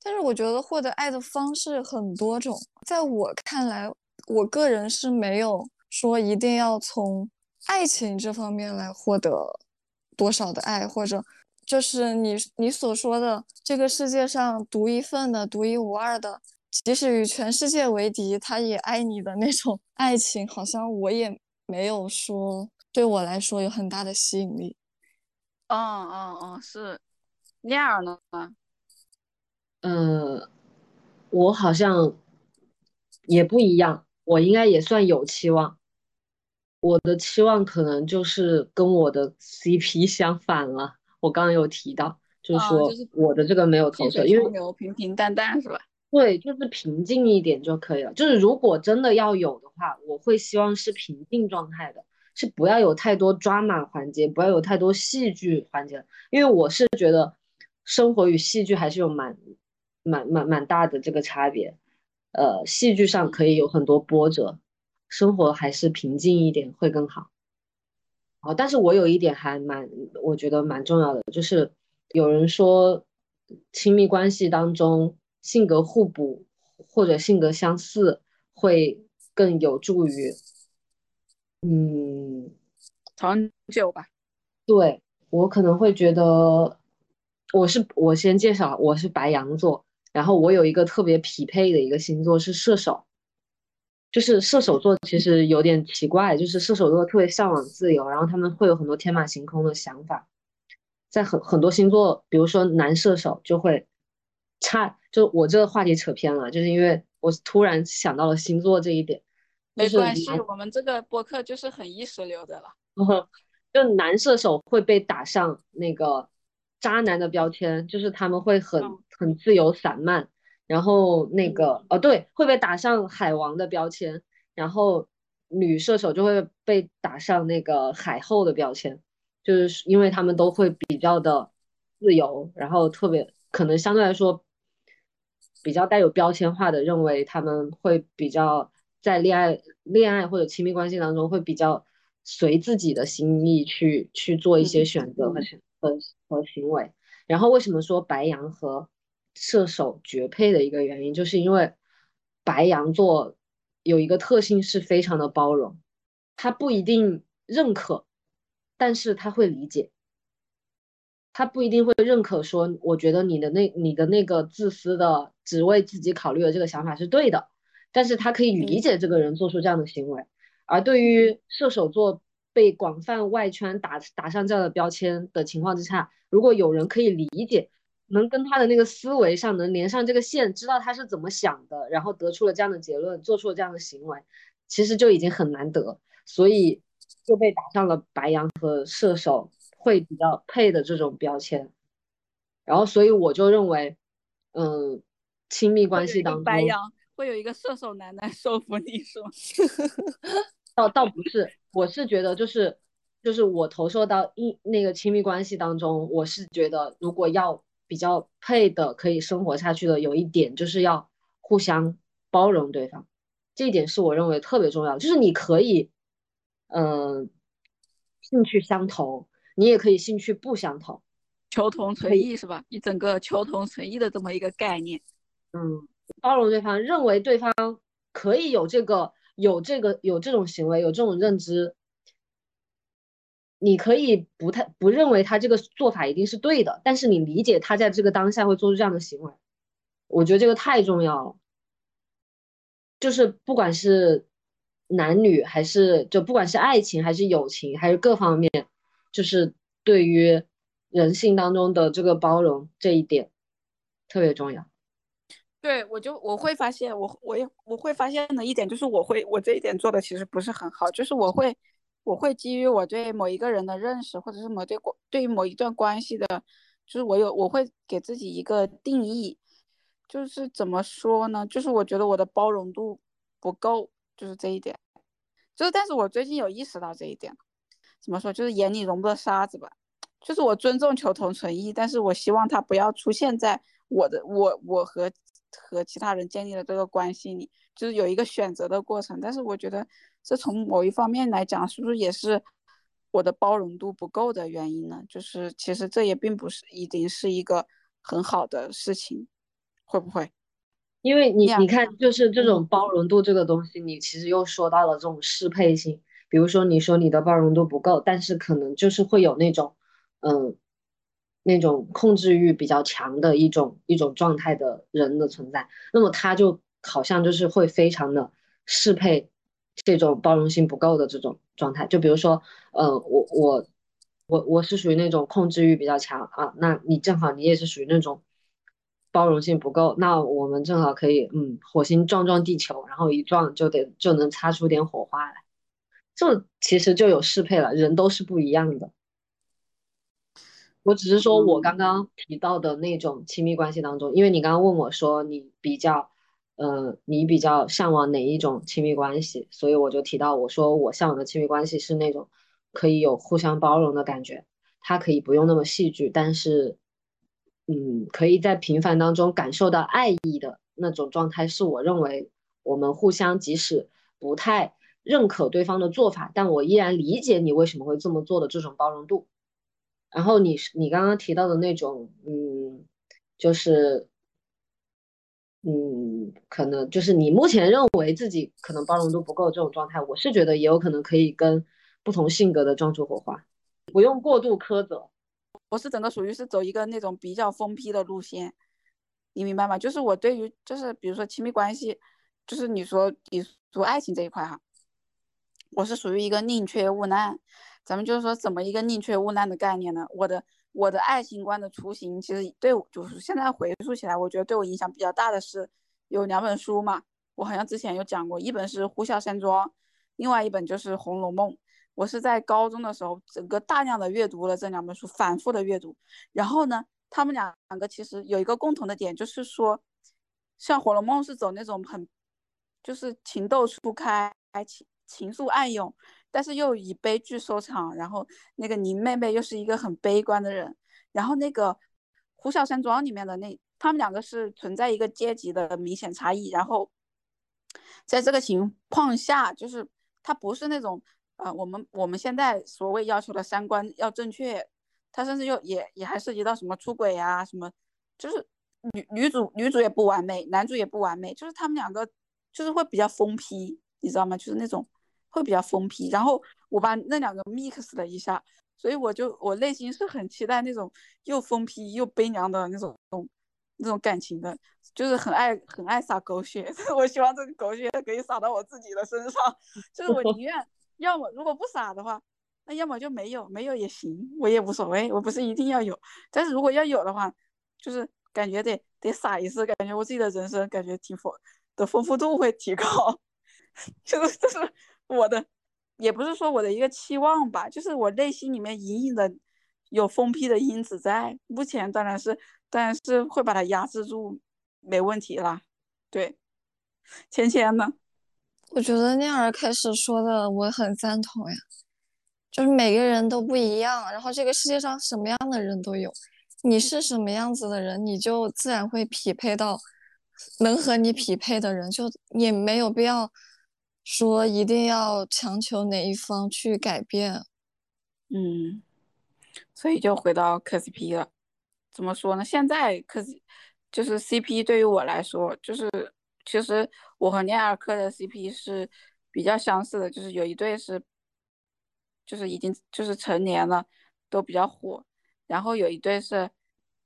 但是我觉得获得爱的方式很多种，在我看来，我个人是没有说一定要从爱情这方面来获得多少的爱，或者。就是你你所说的这个世界上独一份的、独一无二的，即使与全世界为敌，他也爱你的那种 爱情，好像我也没有说对我来说有很大的吸引力。哦哦哦，是那样的吗？呃，我好像也不一样，我应该也算有期望。我的期望可能就是跟我的 CP 相反了。我刚刚有提到，就是说我的这个没有投射，因为平平淡淡是吧？对，就是平静一点就可以了。就是如果真的要有的话，我会希望是平静状态的，是不要有太多抓马环节，不要有太多戏剧环节。因为我是觉得生活与戏剧还是有蛮蛮蛮蛮大的这个差别。呃，戏剧上可以有很多波折，生活还是平静一点会更好。哦，但是我有一点还蛮，我觉得蛮重要的，就是有人说，亲密关系当中性格互补或者性格相似会更有助于，嗯，长久吧。对我可能会觉得，我是我先介绍，我是白羊座，然后我有一个特别匹配的一个星座是射手。就是射手座其实有点奇怪，就是射手座特别向往自由，然后他们会有很多天马行空的想法，在很很多星座，比如说男射手就会差，就我这个话题扯偏了，就是因为我突然想到了星座这一点，没关系，我们这个播客就是很意识流的了，就男射手会被打上那个渣男的标签，就是他们会很很自由散漫。然后那个哦对，会被打上海王的标签，然后女射手就会被打上那个海后的标签，就是因为他们都会比较的自由，然后特别可能相对来说比较带有标签化的认为他们会比较在恋爱恋爱或者亲密关系当中会比较随自己的心意去去做一些选择和选和和行为。然后为什么说白羊和射手绝配的一个原因，就是因为白羊座有一个特性是非常的包容，他不一定认可，但是他会理解，他不一定会认可说，我觉得你的那你的那个自私的只为自己考虑的这个想法是对的，但是他可以理解这个人做出这样的行为。而对于射手座被广泛外圈打打上这样的标签的情况之下，如果有人可以理解。能跟他的那个思维上能连上这个线，知道他是怎么想的，然后得出了这样的结论，做出了这样的行为，其实就已经很难得，所以就被打上了白羊和射手会比较配的这种标签。然后，所以我就认为，嗯，亲密关系当中，白羊会有一个射手男来收服你，是吗？倒倒不是，我是觉得就是就是我投射到一那个亲密关系当中，我是觉得如果要。比较配的可以生活下去的有一点就是要互相包容对方，这一点是我认为特别重要。就是你可以，嗯，兴趣相投，你也可以兴趣不相同，求同存异是吧？一整个求同存异的这么一个概念。嗯，包容对方，认为对方可以有这个有这个有这种行为，有这种认知。你可以不太不认为他这个做法一定是对的，但是你理解他在这个当下会做出这样的行为，我觉得这个太重要了。就是不管是男女还是就不管是爱情还是友情还是各方面，就是对于人性当中的这个包容这一点特别重要。对，我就我会发现我我也我会发现的一点就是我会我这一点做的其实不是很好，就是我会。我会基于我对某一个人的认识，或者是某对关对于某一段关系的，就是我有我会给自己一个定义，就是怎么说呢？就是我觉得我的包容度不够，就是这一点。就是但是我最近有意识到这一点，怎么说？就是眼里容不得沙子吧。就是我尊重求同存异，但是我希望他不要出现在我的我我和和其他人建立的这个关系里，就是有一个选择的过程。但是我觉得。这从某一方面来讲，是不是也是我的包容度不够的原因呢？就是其实这也并不是已经是一个很好的事情，会不会？因为你你看，就是这种包容度这个东西，你其实又说到了这种适配性。比如说，你说你的包容度不够，但是可能就是会有那种，嗯，那种控制欲比较强的一种一种状态的人的存在，那么他就好像就是会非常的适配。这种包容性不够的这种状态，就比如说，呃，我我我我是属于那种控制欲比较强啊，那你正好你也是属于那种包容性不够，那我们正好可以，嗯，火星撞撞地球，然后一撞就得就能擦出点火花来，这其实就有适配了，人都是不一样的。我只是说我刚刚提到的那种亲密关系当中，因为你刚刚问我说你比较。呃，你比较向往哪一种亲密关系？所以我就提到，我说我向往的亲密关系是那种可以有互相包容的感觉，它可以不用那么戏剧，但是，嗯，可以在平凡当中感受到爱意的那种状态，是我认为我们互相即使不太认可对方的做法，但我依然理解你为什么会这么做的这种包容度。然后你你刚刚提到的那种，嗯，就是。嗯，可能就是你目前认为自己可能包容度不够这种状态，我是觉得也有可能可以跟不同性格的撞出火花，不用过度苛责。我是整个属于是走一个那种比较疯批的路线，你明白吗？就是我对于就是比如说亲密关系，就是你说你说爱情这一块哈，我是属于一个宁缺毋滥。咱们就是说怎么一个宁缺毋滥的概念呢？我的。我的爱情观的雏形，其实对我就是现在回溯起来，我觉得对我影响比较大的是有两本书嘛。我好像之前有讲过，一本是《呼啸山庄》，另外一本就是《红楼梦》。我是在高中的时候，整个大量的阅读了这两本书，反复的阅读。然后呢，他们两个其实有一个共同的点，就是说，像《红楼梦》是走那种很就是情窦初开、情情愫暗涌，但是又以悲剧收场。然后那个宁妹妹又是一个很悲观的人，然后那个《呼啸山庄》里面的那他们两个是存在一个阶级的明显差异，然后在这个情况下，就是他不是那种呃我们我们现在所谓要求的三观要正确，他甚至又也也还涉及到什么出轨啊什么，就是女女主女主也不完美，男主也不完美，就是他们两个就是会比较疯批，你知道吗？就是那种会比较疯批，然后我把那两个 mix 了一下，所以我就我内心是很期待那种又疯批又悲凉的那种那种感情的，就是很爱很爱撒狗血，我希望这个狗血可以撒到我自己的身上，就是我宁 愿要么如果不撒的话，那要么就没有，没有也行，我也无所谓，我不是一定要有，但是如果要有的话，就是感觉得得撒一次，感觉我自己的人生感觉挺丰的丰富度会提高，就是就是我的，也不是说我的一个期望吧，就是我内心里面隐隐的有疯批的因子在，目前当然是。当然是会把它压制住，没问题啦。对，芊芊呢？我觉得念儿开始说的我很赞同呀，就是每个人都不一样，然后这个世界上什么样的人都有，你是什么样子的人，你就自然会匹配到能和你匹配的人，就也没有必要说一定要强求哪一方去改变。嗯，所以就回到磕 CP 了。怎么说呢？现在磕就是 CP 对于我来说，就是其实我和念尔克的 CP 是比较相似的，就是有一对是就是已经就是成年了，都比较火，然后有一对是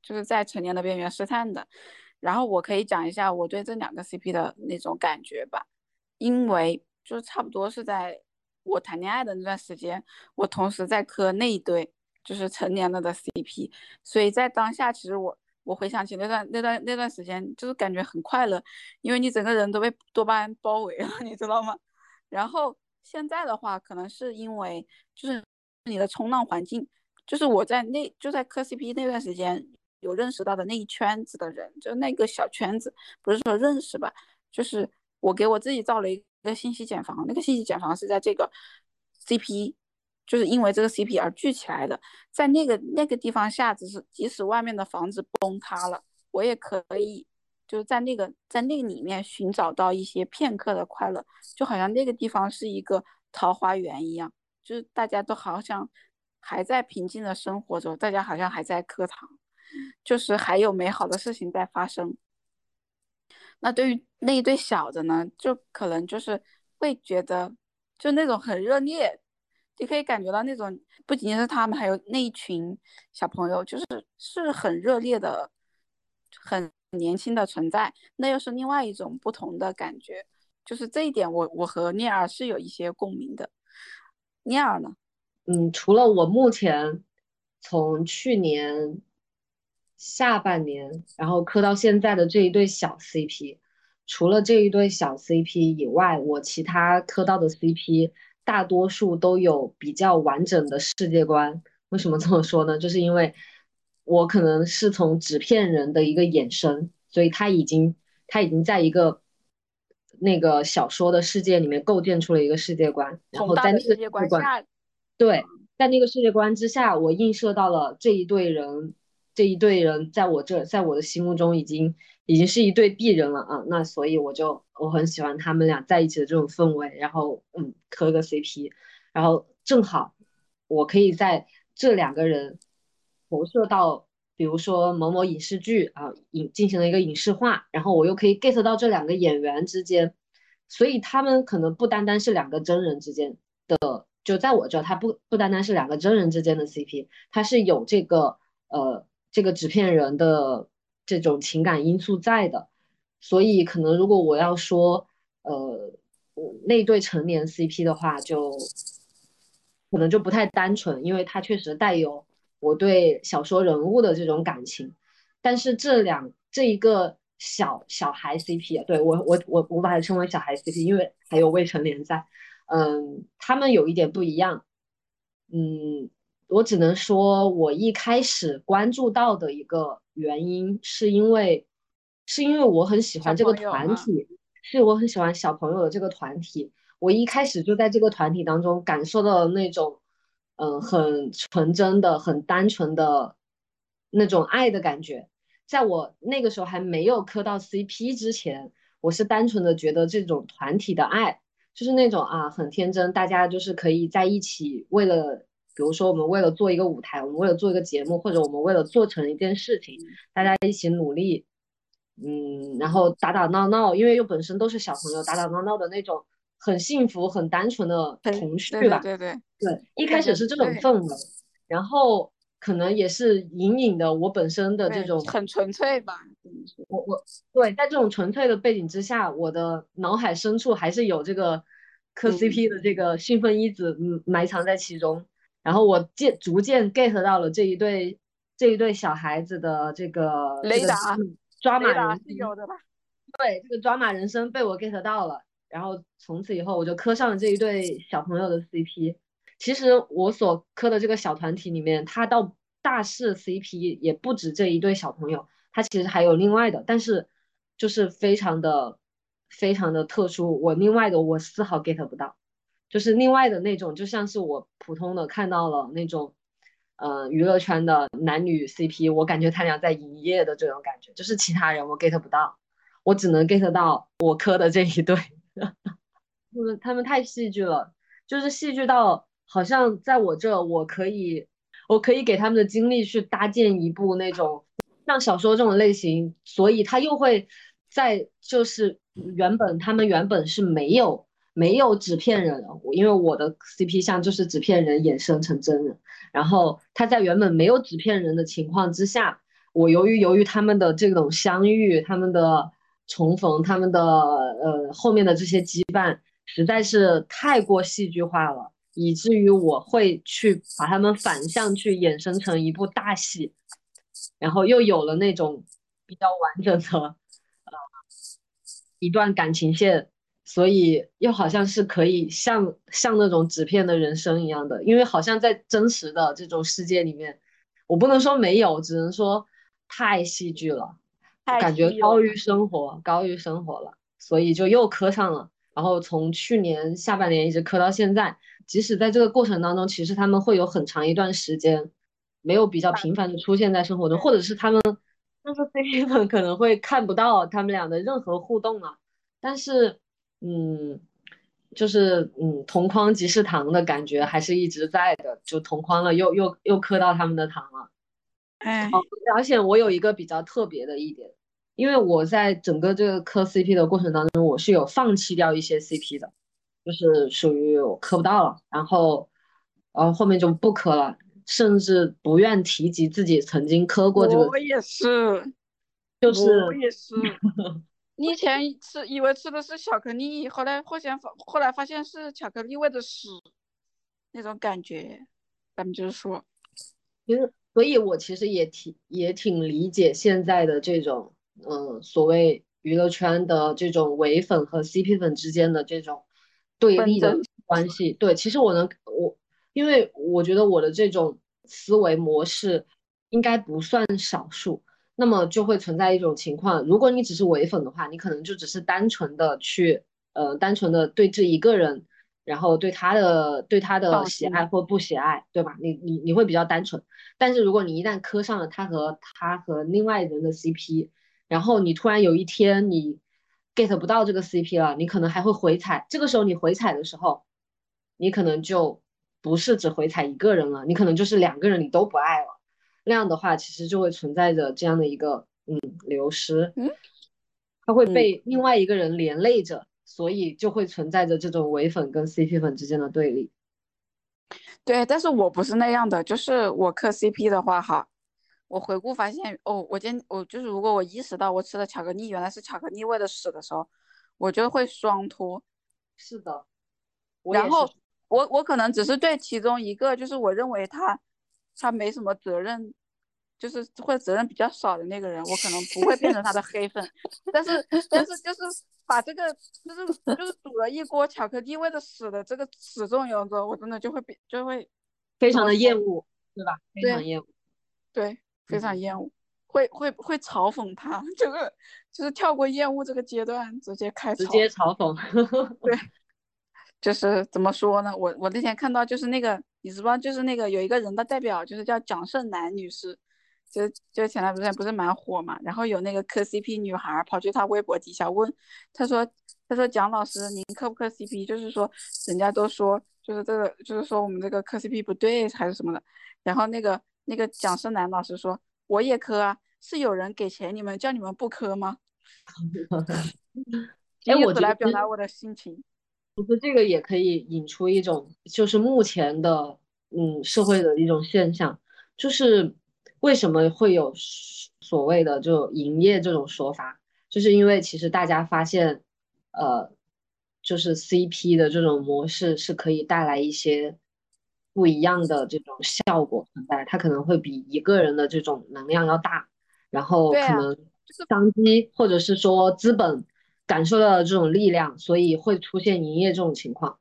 就是在成年的边缘试探的。然后我可以讲一下我对这两个 CP 的那种感觉吧，因为就是差不多是在我谈恋爱的那段时间，我同时在磕那一对。就是成年了的 CP，所以在当下，其实我我回想起那段那段那段时间，就是感觉很快乐，因为你整个人都被多巴胺包围了，你知道吗？然后现在的话，可能是因为就是你的冲浪环境，就是我在那就在磕 CP 那段时间有认识到的那一圈子的人，就那个小圈子，不是说认识吧，就是我给我自己造了一个信息茧房，那个信息茧房是在这个 CP。就是因为这个 CP 而聚起来的，在那个那个地方下，只是即使外面的房子崩塌了，我也可以就是在那个在那个里面寻找到一些片刻的快乐，就好像那个地方是一个桃花源一样，就是大家都好像还在平静的生活着，大家好像还在课堂，就是还有美好的事情在发生。那对于那一对小的呢，就可能就是会觉得就那种很热烈。你可以感觉到那种不仅仅是他们，还有那一群小朋友，就是是很热烈的、很年轻的存在。那又是另外一种不同的感觉。就是这一点，我我和聂儿是有一些共鸣的。聂儿呢？嗯，除了我目前从去年下半年，然后磕到现在的这一对小 CP，除了这一对小 CP 以外，我其他磕到的 CP。大多数都有比较完整的世界观。为什么这么说呢？就是因为我可能是从纸片人的一个衍生，所以他已经他已经在一个那个小说的世界里面构建出了一个世界观，然后在那个世界观下，对，在那个世界观之下，我映射到了这一对人，这一对人在我这，在我的心目中已经。已经是一对璧人了啊，那所以我就我很喜欢他们俩在一起的这种氛围，然后嗯磕个 CP，然后正好我可以在这两个人投射到，比如说某某影视剧啊影进行了一个影视化，然后我又可以 get 到这两个演员之间，所以他们可能不单单是两个真人之间的，就在我这他不不单单是两个真人之间的 CP，他是有这个呃这个纸片人的。这种情感因素在的，所以可能如果我要说，呃，那对成年 CP 的话，就可能就不太单纯，因为它确实带有我对小说人物的这种感情。但是这两这一个小小孩 CP，对我我我我把它称为小孩 CP，因为还有未成年在，嗯，他们有一点不一样，嗯。我只能说，我一开始关注到的一个原因，是因为是因为我很喜欢这个团体，是我很喜欢小朋友的这个团体。我一开始就在这个团体当中感受到了那种，嗯、很纯真的、很单纯的那种爱的感觉。在我那个时候还没有磕到 CP 之前，我是单纯的觉得这种团体的爱，就是那种啊很天真，大家就是可以在一起，为了比如说我们为了做一个舞台，我们为了做一个节目，或者我们为了做成一件事情，大家一起努力，嗯，然后打打闹闹，因为又本身都是小朋友，打打闹闹的那种很幸福、很单纯的对童趣对吧。对对对，对，一开始是这种氛围，然后可能也是隐隐的我本身的这种很纯粹吧，我我对，在这种纯粹的背景之下，我的脑海深处还是有这个磕嗯 CP 的这个兴奋因子嗯埋藏在其中。然后我渐逐渐 get 到了这一对这一对小孩子的这个雷达嗯抓马雷达是有的吧？对这个抓马人生被我 get 到了，然后从此以后我就磕上了这一对小朋友的 CP。其实我所磕的这个小团体里面，他到大势 CP 也不止这一对小朋友，他其实还有另外的，但是就是非常的非常的特殊。我另外的我丝毫 get 不到，就是另外的那种，就像是我普通的看到了那种。呃，娱乐圈的男女 CP，我感觉他俩在营业的这种感觉，就是其他人我 get 不到，我只能 get 到我磕的这一对，他们他们太戏剧了，就是戏剧到好像在我这，我可以我可以给他们的经历去搭建一部那种像小说这种类型，所以他又会在就是原本他们原本是没有没有纸片人，因为我的 CP 像就是纸片人衍生成真人，然后他在原本没有纸片人的情况之下，我由于由于他们的这种相遇，他们的重逢，他们的呃后面的这些羁绊，实在是太过戏剧化了，以至于我会去把他们反向去衍生成一部大戏，然后又有了那种比较完整的呃一段感情线。所以又好像是可以像像那种纸片的人生一样的，因为好像在真实的这种世界里面，我不能说没有，只能说太戏剧了，太感觉高于生活，高于生活了，所以就又磕上了。然后从去年下半年一直磕到现在，即使在这个过程当中，其实他们会有很长一段时间没有比较频繁的出现在生活中，或者是他们就是 CP 粉可能会看不到他们俩的任何互动啊，但是。嗯，就是嗯，同框即是糖的感觉还是一直在的，就同框了，又又又磕到他们的糖了。哎，哦，而且我有一个比较特别的一点，因为我在整个这个磕 CP 的过程当中，我是有放弃掉一些 CP 的，就是属于我磕不到了，然后，然后后面就不磕了，甚至不愿提及自己曾经磕过这个，我也是，就是我也是。你以前吃以为吃的是巧克力，后来后现发后来发现是巧克力味的屎，那种感觉，咱们就是说，其实，所以我其实也挺也挺理解现在的这种，嗯、所谓娱乐圈的这种伪粉和 CP 粉之间的这种对立的关系。对，其实我能我，因为我觉得我的这种思维模式应该不算少数。那么就会存在一种情况，如果你只是唯粉的话，你可能就只是单纯的去，呃，单纯的对这一个人，然后对他的对他的喜爱或不喜爱，对吧？你你你会比较单纯。但是如果你一旦磕上了他和他和另外人的 CP，然后你突然有一天你 get 不到这个 CP 了，你可能还会回踩。这个时候你回踩的时候，你可能就不是只回踩一个人了，你可能就是两个人你都不爱了。那样的话，其实就会存在着这样的一个嗯流失，嗯，他会嗯被另外一个人连累着，所以就会存在着这种唯粉跟 CP 粉之间的对立。对，但是我不是那样的，就是我磕 CP 的话哈，我回顾发现，哦，我今我就是如果我意识到我吃的巧克力原来是巧克力味的屎的时候，我就会双拖，是的，是然后我我可能只是对其中一个，就是我认为他他没什么责任，就是或者责任比较少的那个人，我可能不会变成他的 黑粉，但是但是就是把这个就是就是煮了一锅巧克力味的屎的这个始终有着，我真的就会变就会非常的厌恶，对吧？非常厌恶。对非常嗯厌恶，会会会嘲讽他，就是就是跳过厌恶这个阶段，直接开直接嘲讽。对，就是怎么说呢？我我那天看到就是那个，你知不知道？就是那个有一个人的代表，就是叫蒋胜男女士，就就前段时间不是蛮火嘛。然后有那个磕 CP 女孩跑去他微博底下问，他说他说蒋老师您磕不磕 CP？就是说人家都说就是这个就是说我们这个磕 CP 不对还是什么的。然后那个那个蒋胜男老师说我也磕啊。是有人给钱你们叫你们不磕吗？哎，我来表达我的心情。不是这个也可以引出一种，就是目前的嗯社会的一种现象，就是为什么会有所谓的就营业这种说法，就是因为其实大家发现，呃，就是 CP 的这种模式是可以带来一些。不一样的这种效果存在，它可能会比一个人的这种能量要大。然后可能商机或者是说资本感受到了这种力量，所以会出现营业这种情况，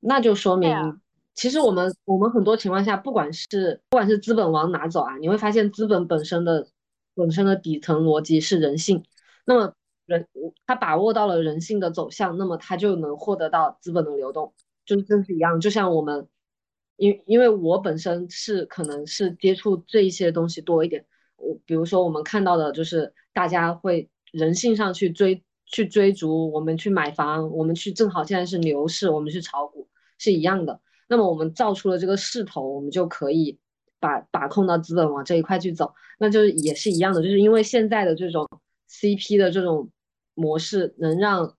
那就说明其实我们我们很多情况下，不管是不管是资本往哪走啊，你会发现资本本身的本身的底层逻辑是人性，那么人他把握到了人性的走向，那么他就能获得到资本的流动，就是真是一样，就像我们因因为我本身是可能是接触这一些东西多一点。我比如说，我们看到的就是大家会人性上去追去追逐，我们去买房，我们去正好现在是牛市，我们去炒股是一样的。那么我们造出了这个势头，我们就可以把把控到资本往这一块去走，那就是也是一样的，就是因为现在的这种 CP 的这种模式能让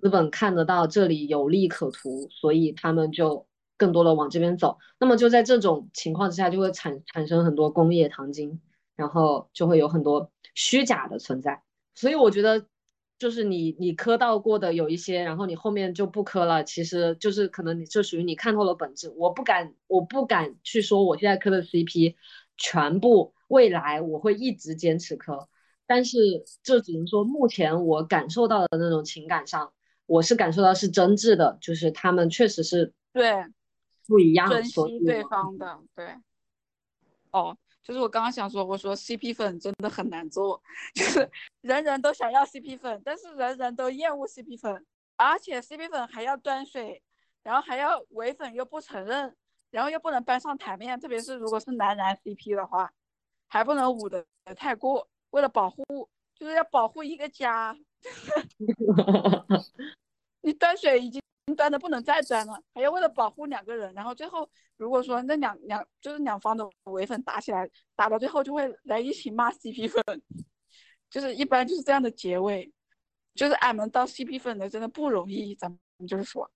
资本看得到这里有利可图，所以他们就更多的往这边走。那么就在这种情况之下，就会产产生很多工业糖精。然后就会有很多虚假的存在，所以我觉得，就是你你磕到过的有一些，然后你后面就不磕了，其实就是可能你就属于你看透了本质。我不敢，我不敢去说我现在磕的 CP 全部未来我会一直坚持磕，但是这只能说目前我感受到的那种情感上，我是感受到是真挚的，就是他们确实是对不一样，珍惜对方的，对，哦。就是我刚刚想说，我说 CP 粉真的很难做，就是人人都想要 CP 粉，但是人人都厌恶 CP 粉，而且 CP 粉还要端水，然后还要伪粉又不承认，然后又不能搬上台面，特别是如果是男男 CP 的话，还不能捂得太过，为了保护，就是要保护一个家。你端水已经。端的不能再端了，还要为了保护两个人，然后最后如果说那两两就是两方的唯粉打起来，打到最后就会来一起骂 CP 粉，就是一般就是这样的结尾，就是俺们当 CP 粉的真的不容易，咱们就是说，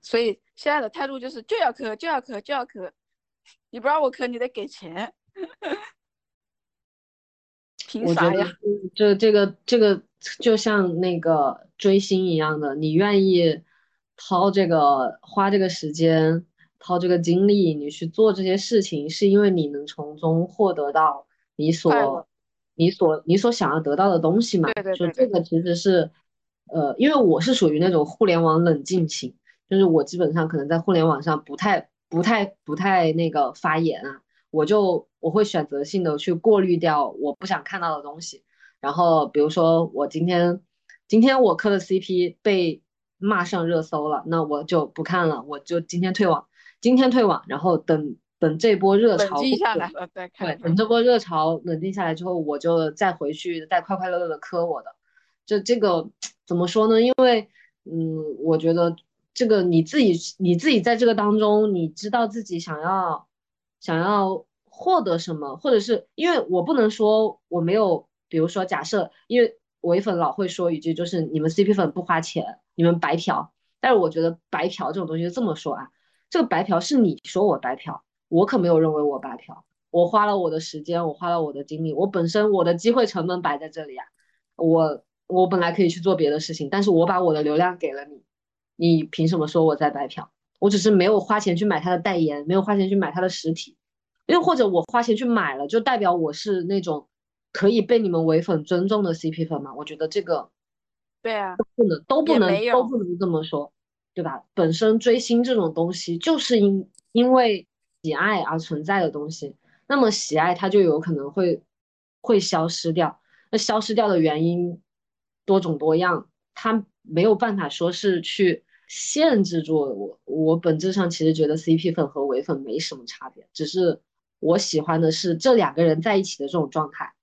所以现在的态度就是就要磕就要磕就要磕，你不让我磕你得给钱，凭啥呀？这这个这个就像那个追星一样的，你愿意。掏这个花这个时间，掏这个精力，你去做这些事情，是因为你能从中获得到你所你所你所想要得到的东西嘛？对对对。就这个其实是，呃，因为我是属于那种互联网冷静型，就是我基本上可能在互联网上不太不太不太那个发言啊，我就我会选择性的去过滤掉我不想看到的东西。然后比如说我今天今天我磕的 CP 被。骂上热搜了，那我就不看了，我就今天退网，今天退网，然后等等这波热潮冷静下来了再看。对，等这波热潮冷静下来之后，我就再回去再快快乐乐的磕我的。就这个怎么说呢？因为嗯，我觉得这个你自己你自己在这个当中，你知道自己想要想要获得什么，或者是因为我不能说我没有，比如说假设，因为唯粉老会说一句，就是你们 CP 粉不花钱。你们白嫖，但是我觉得白嫖这种东西这么说啊，这个白嫖是你说我白嫖，我可没有认为我白嫖，我花了我的时间，我花了我的精力，我本身我的机会成本摆在这里啊，我我本来可以去做别的事情，但是我把我的流量给了你，你凭什么说我在白嫖？我只是没有花钱去买他的代言，没有花钱去买他的实体，又或者我花钱去买了，就代表我是那种可以被你们唯粉尊重的 CP 粉吗？我觉得这个。对啊，都不能都不能都不能这么说，对吧？本身追星这种东西就是因因为喜爱而存在的东西，那么喜爱它就有可能会会消失掉。那消失掉的原因，多种多样，它没有办法说是去限制住我。我本质上其实觉得 CP 粉和唯粉没什么差别，只是我喜欢的是这两个人在一起的这种状态，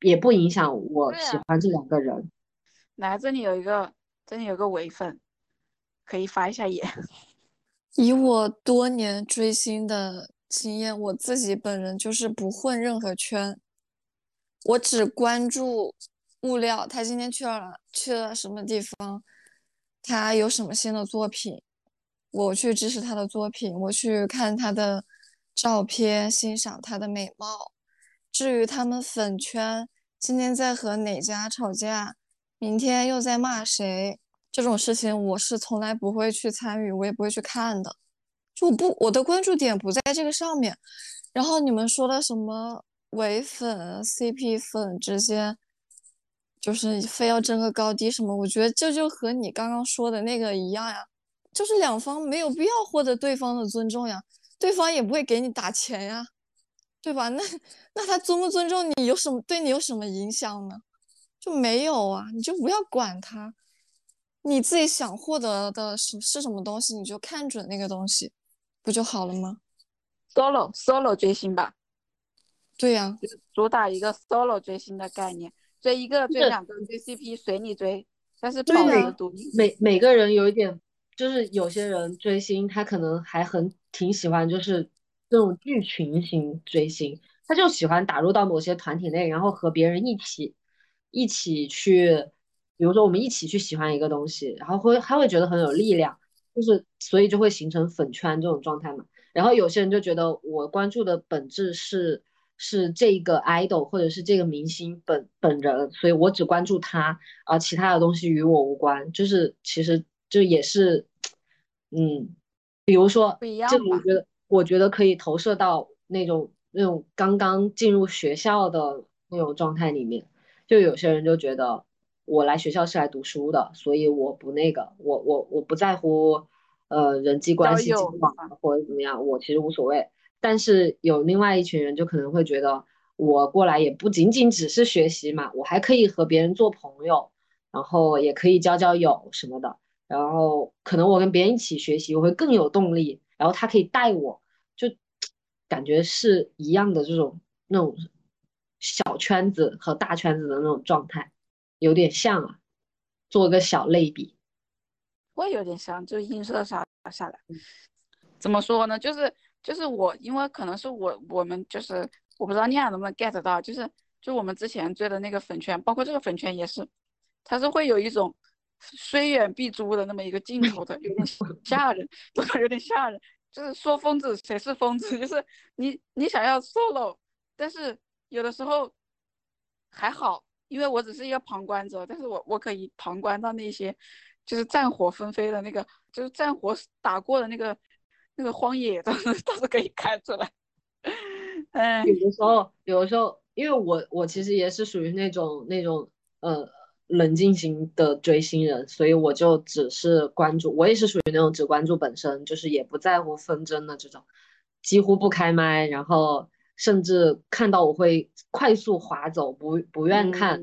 也不影响我喜欢这两个人。来，这里有一个，这里有个唯粉，可以发一下言。以我多年追星的经验，我自己本人就是不混任何圈，我只关注物料。他今天去了去了什么地方？他有什么新的作品？我去支持他的作品，我去看他的照片，欣赏他的美貌。至于他们粉圈今天在和哪家吵架？明天又在骂谁？这种事情我是从来不会去参与，我也不会去看的。就不，我的关注点不在这个上面。然后你们说的什么伪粉、CP 粉之间，就是非要争个高低什么？我觉得这就和你刚刚说的那个一样呀，就是两方没有必要获得对方的尊重呀，对方也不会给你打钱呀，对吧？那 那他尊不尊重你有什么对你有什么影响呢？就没有啊，你就不要管他，你自己想获得的是是什么东西，你就看准那个东西，不就好了吗？solo solo 追星吧，对呀，主打一个 solo 追星的概念，追一个追两个追 CP 随你追，但是保持独立。每每个人有一点，就是有些人追星，他可能还很挺喜欢，就是这种剧群型追星，他就喜欢打入到某些团体内，然后和别人一起。一起去，比如说我们一起去喜欢一个东西，然后会他会觉得很有力量，就是所以就会形成粉圈这种状态嘛。然后有些人就觉得我关注的本质是是这个 idol 或者是这个明星本本人，所以我只关注他，啊，其他的东西与我无关。就是其实就也是，嗯，比如说，这个我觉得我觉得可以投射到那种那种刚刚进入学校的那种状态里面。就有些人就觉得我来学校是来读书的，所以我不那个，我我我不在乎，呃，人际关系交往或者怎么样，我其实无所谓。但是有另外一群人就可能会觉得，我过来也不仅仅只是学习嘛，我还可以和别人做朋友，然后也可以交交友什么的。然后可能我跟别人一起学习，我会更有动力。然后他可以带我，就感觉是一样的这种那种。小圈子和大圈子的那种状态有点像啊，做个小类比，会有点像，就映射下下来。怎么说呢？就是就是我，因为可能是我我们就是我不知道你俩能不能 get 到，就是就我们之前追的那个粉圈，包括这个粉圈也是，它是会有一种虽远必诛的那么一个镜头的，有点吓人，真的有点吓人。就是说疯子谁是疯子，就是你你想要 solo，但是。有的时候还好，因为我只是一个旁观者，但是我我可以旁观到那些就是战火纷飞的那个，就是战火打过的那个那个荒野，都是 都是可以看出来。嗯，有的时候，有的时候，因为我我其实也是属于那种那种呃冷静型的追星人，所以我就只是关注，我也是属于那种只关注本身，就是也不在乎纷争的这种，几乎不开麦，然后。甚至看到我会快速划走，不不愿看。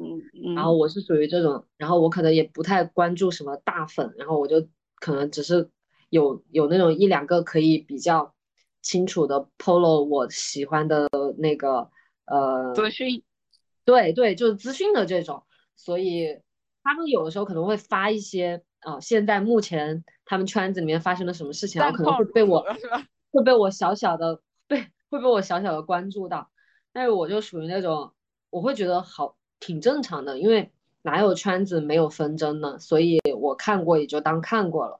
然后我是属于这种，然后我可能也不太关注什么大粉，然后我就可能只是有有那种一两个可以比较清楚的 polo 我喜欢的那个呃资讯，对对，就是资讯的这种。所以他们有的时候可能会发一些啊，现在目前他们圈子里面发生了什么事情，然后可能会被我会被我小小的被。会被我小小的关注到，但是我就属于那种，我会觉得好挺正常的，因为哪有圈子没有纷争呢？所以我看过也就当看过了，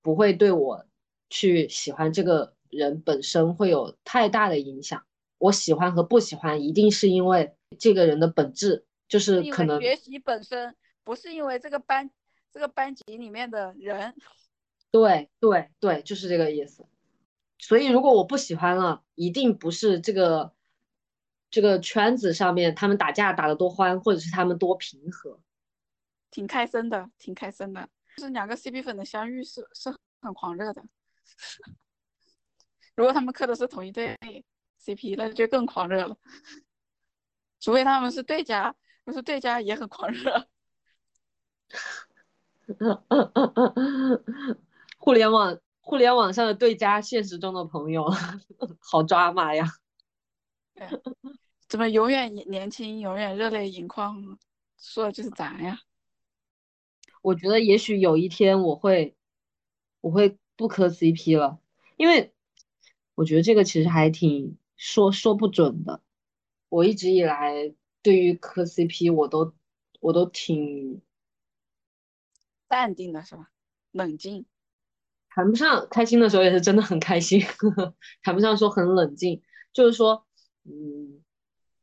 不会对我去喜欢这个人本身会有太大的影响。我喜欢和不喜欢一定是因为这个人的本质，就是可能学习本身，不是因为这个班这个班级里面的人。对对对，就是这个意思。所以，如果我不喜欢了，一定不是这个这个圈子上面他们打架打得多欢，或者是他们多平和，挺开森的，挺开森的。就是两个 CP 粉的相遇是是很狂热的。如果他们磕的是同一对 CP，那就更狂热了。除非他们是对家，不是对家也很狂热。互联网互联网上的对家，现实中的朋友，好抓马呀！怎么永远年轻，永远热泪盈眶？说的就是咱呀。我觉得也许有一天我会，我会不磕 CP 了，因为我觉得这个其实还挺说说不准的。我一直以来对于磕 CP，我都我都挺淡定的，是吧？冷静，谈不上开心的时候也是真的很开心，呵 呵谈不上说很冷静，就是说，嗯，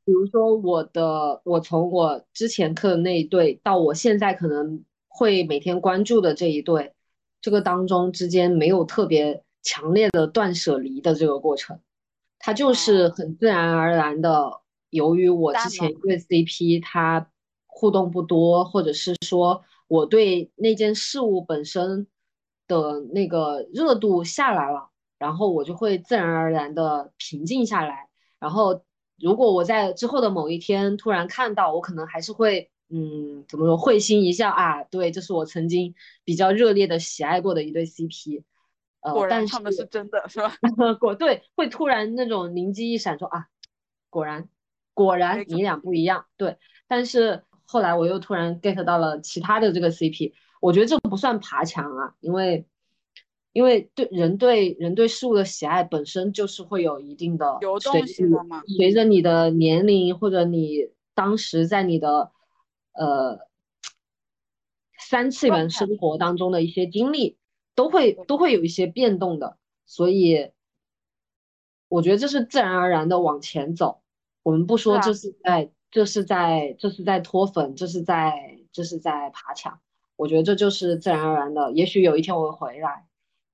比如说我的，我从我之前磕的那一对到我现在可能会每天关注的这一对，这个当中之间没有特别强烈的断舍离的这个过程，它就是很自然而然的。由于我之前对 CP 它互动不多，或者是说我对那件事物本身的那个热度下来了，然后我就会自然而然的平静下来。然后如果我在之后的某一天突然看到，我可能还是会嗯怎么说会心一笑啊，对，这是我曾经比较热烈的喜爱过的一对 CP。呃，果然他们是真的是吧？果对，会突然那种灵机一闪说啊，果然。果然你俩不一样，对。但是后来我又突然 get 到了其他的这个 CP，我觉得这不算爬墙啊，因为因为对人对人对事物的喜爱本身就是会有一定的流动性的嘛。随着你的年龄或者你当时在你的呃三次元生活当中的一些经历，都会都会有一些变动的，所以我觉得这是自然而然的往前走。我们不说这是在，这是在，这是在脱粉，这是在，这是在爬墙。我觉得这就是自然而然的。也许有一天我会回来，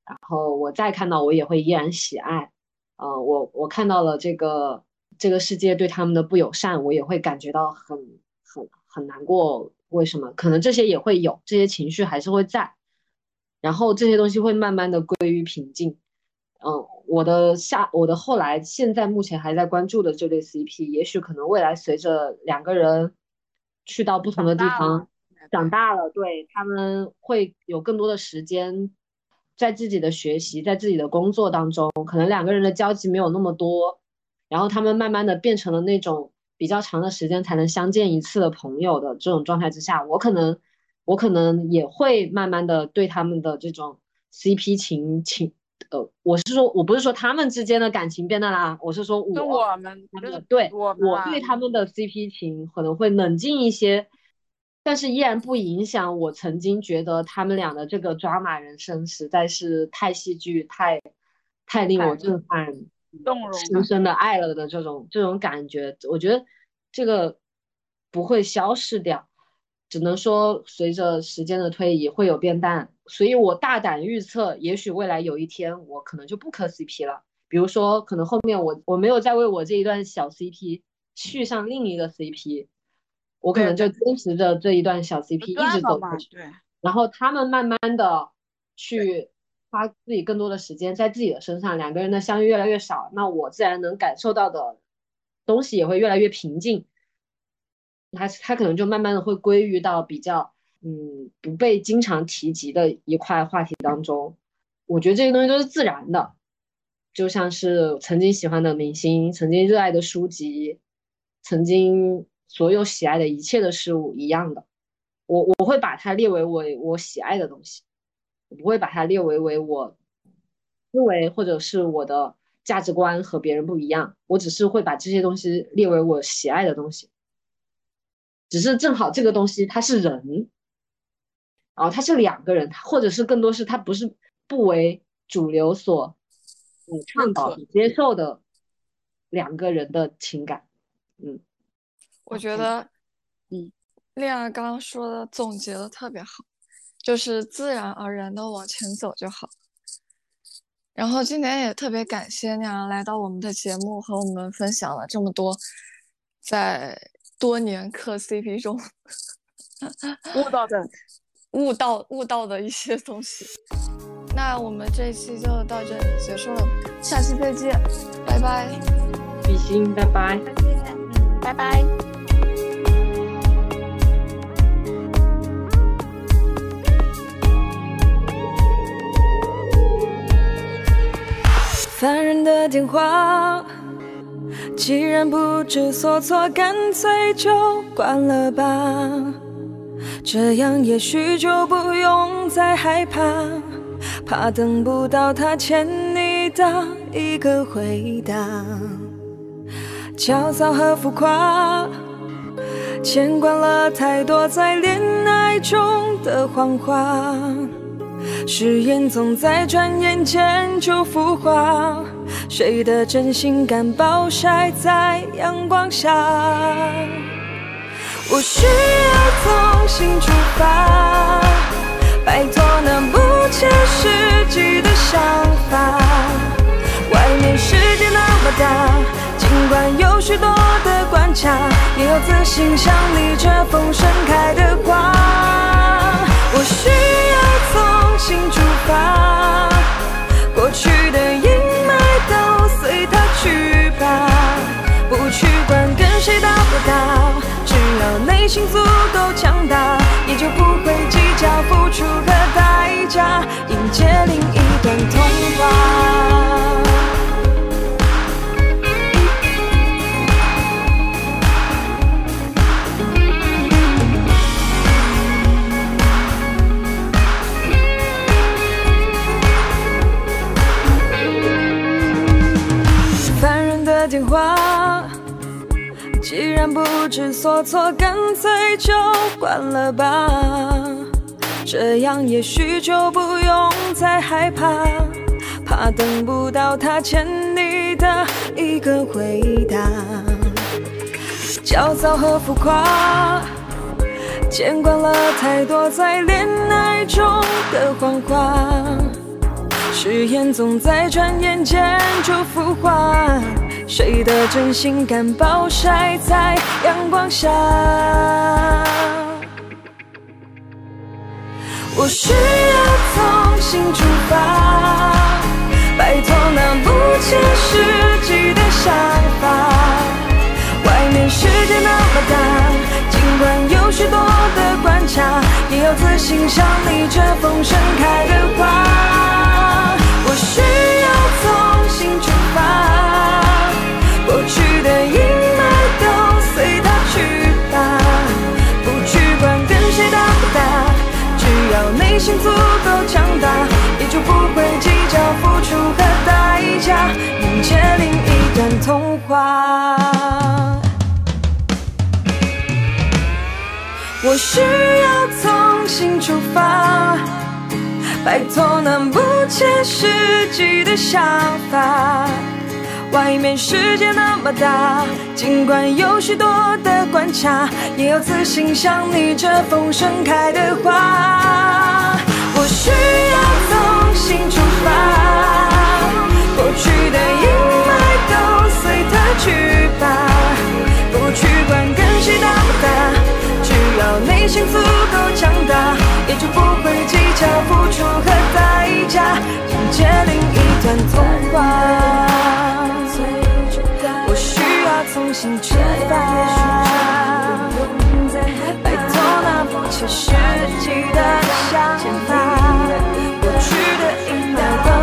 然后我再看到，我也会依然喜爱。呃，我我看到了这个这个世界对他们的不友善，我也会感觉到很很很难过。为什么？可能这些也会有，这些情绪还是会在，然后这些东西会慢慢的归于平静。嗯，我的下，我的后来，现在目前还在关注的这对 CP，也许可能未来随着两个人去到不同的地方，长大了，对他们会有更多的时间在自己的学习，在自己的工作当中，可能两个人的交集没有那么多，然后他们慢慢的变成了那种比较长的时间才能相见一次的朋友的这种状态之下，我可能，我可能也会慢慢的对他们的这种 CP 情情。呃，我是说，我不是说他们之间的感情变淡啦，我是说我我们对我对他们的 CP 情可能会冷静一些，但是依然不影响我曾经觉得他们俩的这个抓马人生实在是太戏剧、太太令我震撼、动容、深深的爱了的这种这种感觉，我觉得这个不会消失掉。只能说，随着时间的推移会有变淡，所以我大胆预测，也许未来有一天我可能就不磕 CP 了。比如说，可能后面我我没有再为我这一段小 CP 续上另一个 CP，我可能就坚持着这一段小 CP 一直走下去。对。然后他们慢慢的去花自己更多的时间在自己的身上，两个人的相遇越来越少，那我自然能感受到的东西也会越来越平静。他他可能就慢慢的会归于到比较嗯不被经常提及的一块话题当中，我觉得这些东西都是自然的，就像是曾经喜欢的明星，曾经热爱的书籍，曾经所有喜爱的一切的事物一样的，我我会把它列为我我喜爱的东西，我不会把它列为为我思维或者是我的价值观和别人不一样，我只是会把这些东西列为我喜爱的东西。只是正好这个东西它是人，然后它是两个人，或者是更多是它不是不为主流所嗯倡导接受的两个人的情感，嗯，我觉得，嗯，恋爱刚刚说的总结的特别好，就是自然而然的往前走就好。然后今天也特别感谢亮阳来到我们的节目，和我们分享了这么多在。多年磕 CP 中悟到的、悟到、悟到的一些东西。那我们这一期就到这里结束了，下期再见，拜拜。比心，拜拜。再见，嗯，拜拜。烦人的电话，既然不知所措，干脆就关了吧。这样也许就不用再害怕，怕等不到他欠你的一个回答。焦躁和浮夸，见惯了太多在恋爱中的谎话。誓言总在转眼间就腐化，谁的真心敢暴晒在阳光下？我需要重新出发，摆脱那不切实际的想法。外面世界那么大，尽管有许多的关卡，也有自信像你这风盛开的花。我需要重新出发，过去的阴霾都随它去吧，不去管跟谁打不打，只要内心足够强大，也就不会计较付出和代价，迎接另一段童话。电话，既然不知所措，干脆就关了吧。这样也许就不用再害怕，怕等不到他欠你的一个回答。焦躁和浮夸，见惯了太多在恋爱中的谎话。誓言总在转眼间就腐化，谁的真心敢暴晒在阳光下？我需要从新出发，摆脱那不切实际的想法。外面世界那么大，尽管有许多的关卡，也要自信像你这风盛开的花。我需要从新出发，过去的阴霾都随它去吧，不去管跟谁打不打，只要内心足够强大，也就不会计较付出和代价，迎接另一段童话。我需要重新出发，摆脱那不切实际的想法。外面世界那么大，尽管有许多的关卡，也要自信像你这风盛开的花。我需要重新出发，过去的阴霾都随它去吧，不去管跟谁打不打。只要内心足够强大，也就不会计较付出和代价，迎接另一段童话。心折吧，摆脱那不切实际的想法，过去的阴霾。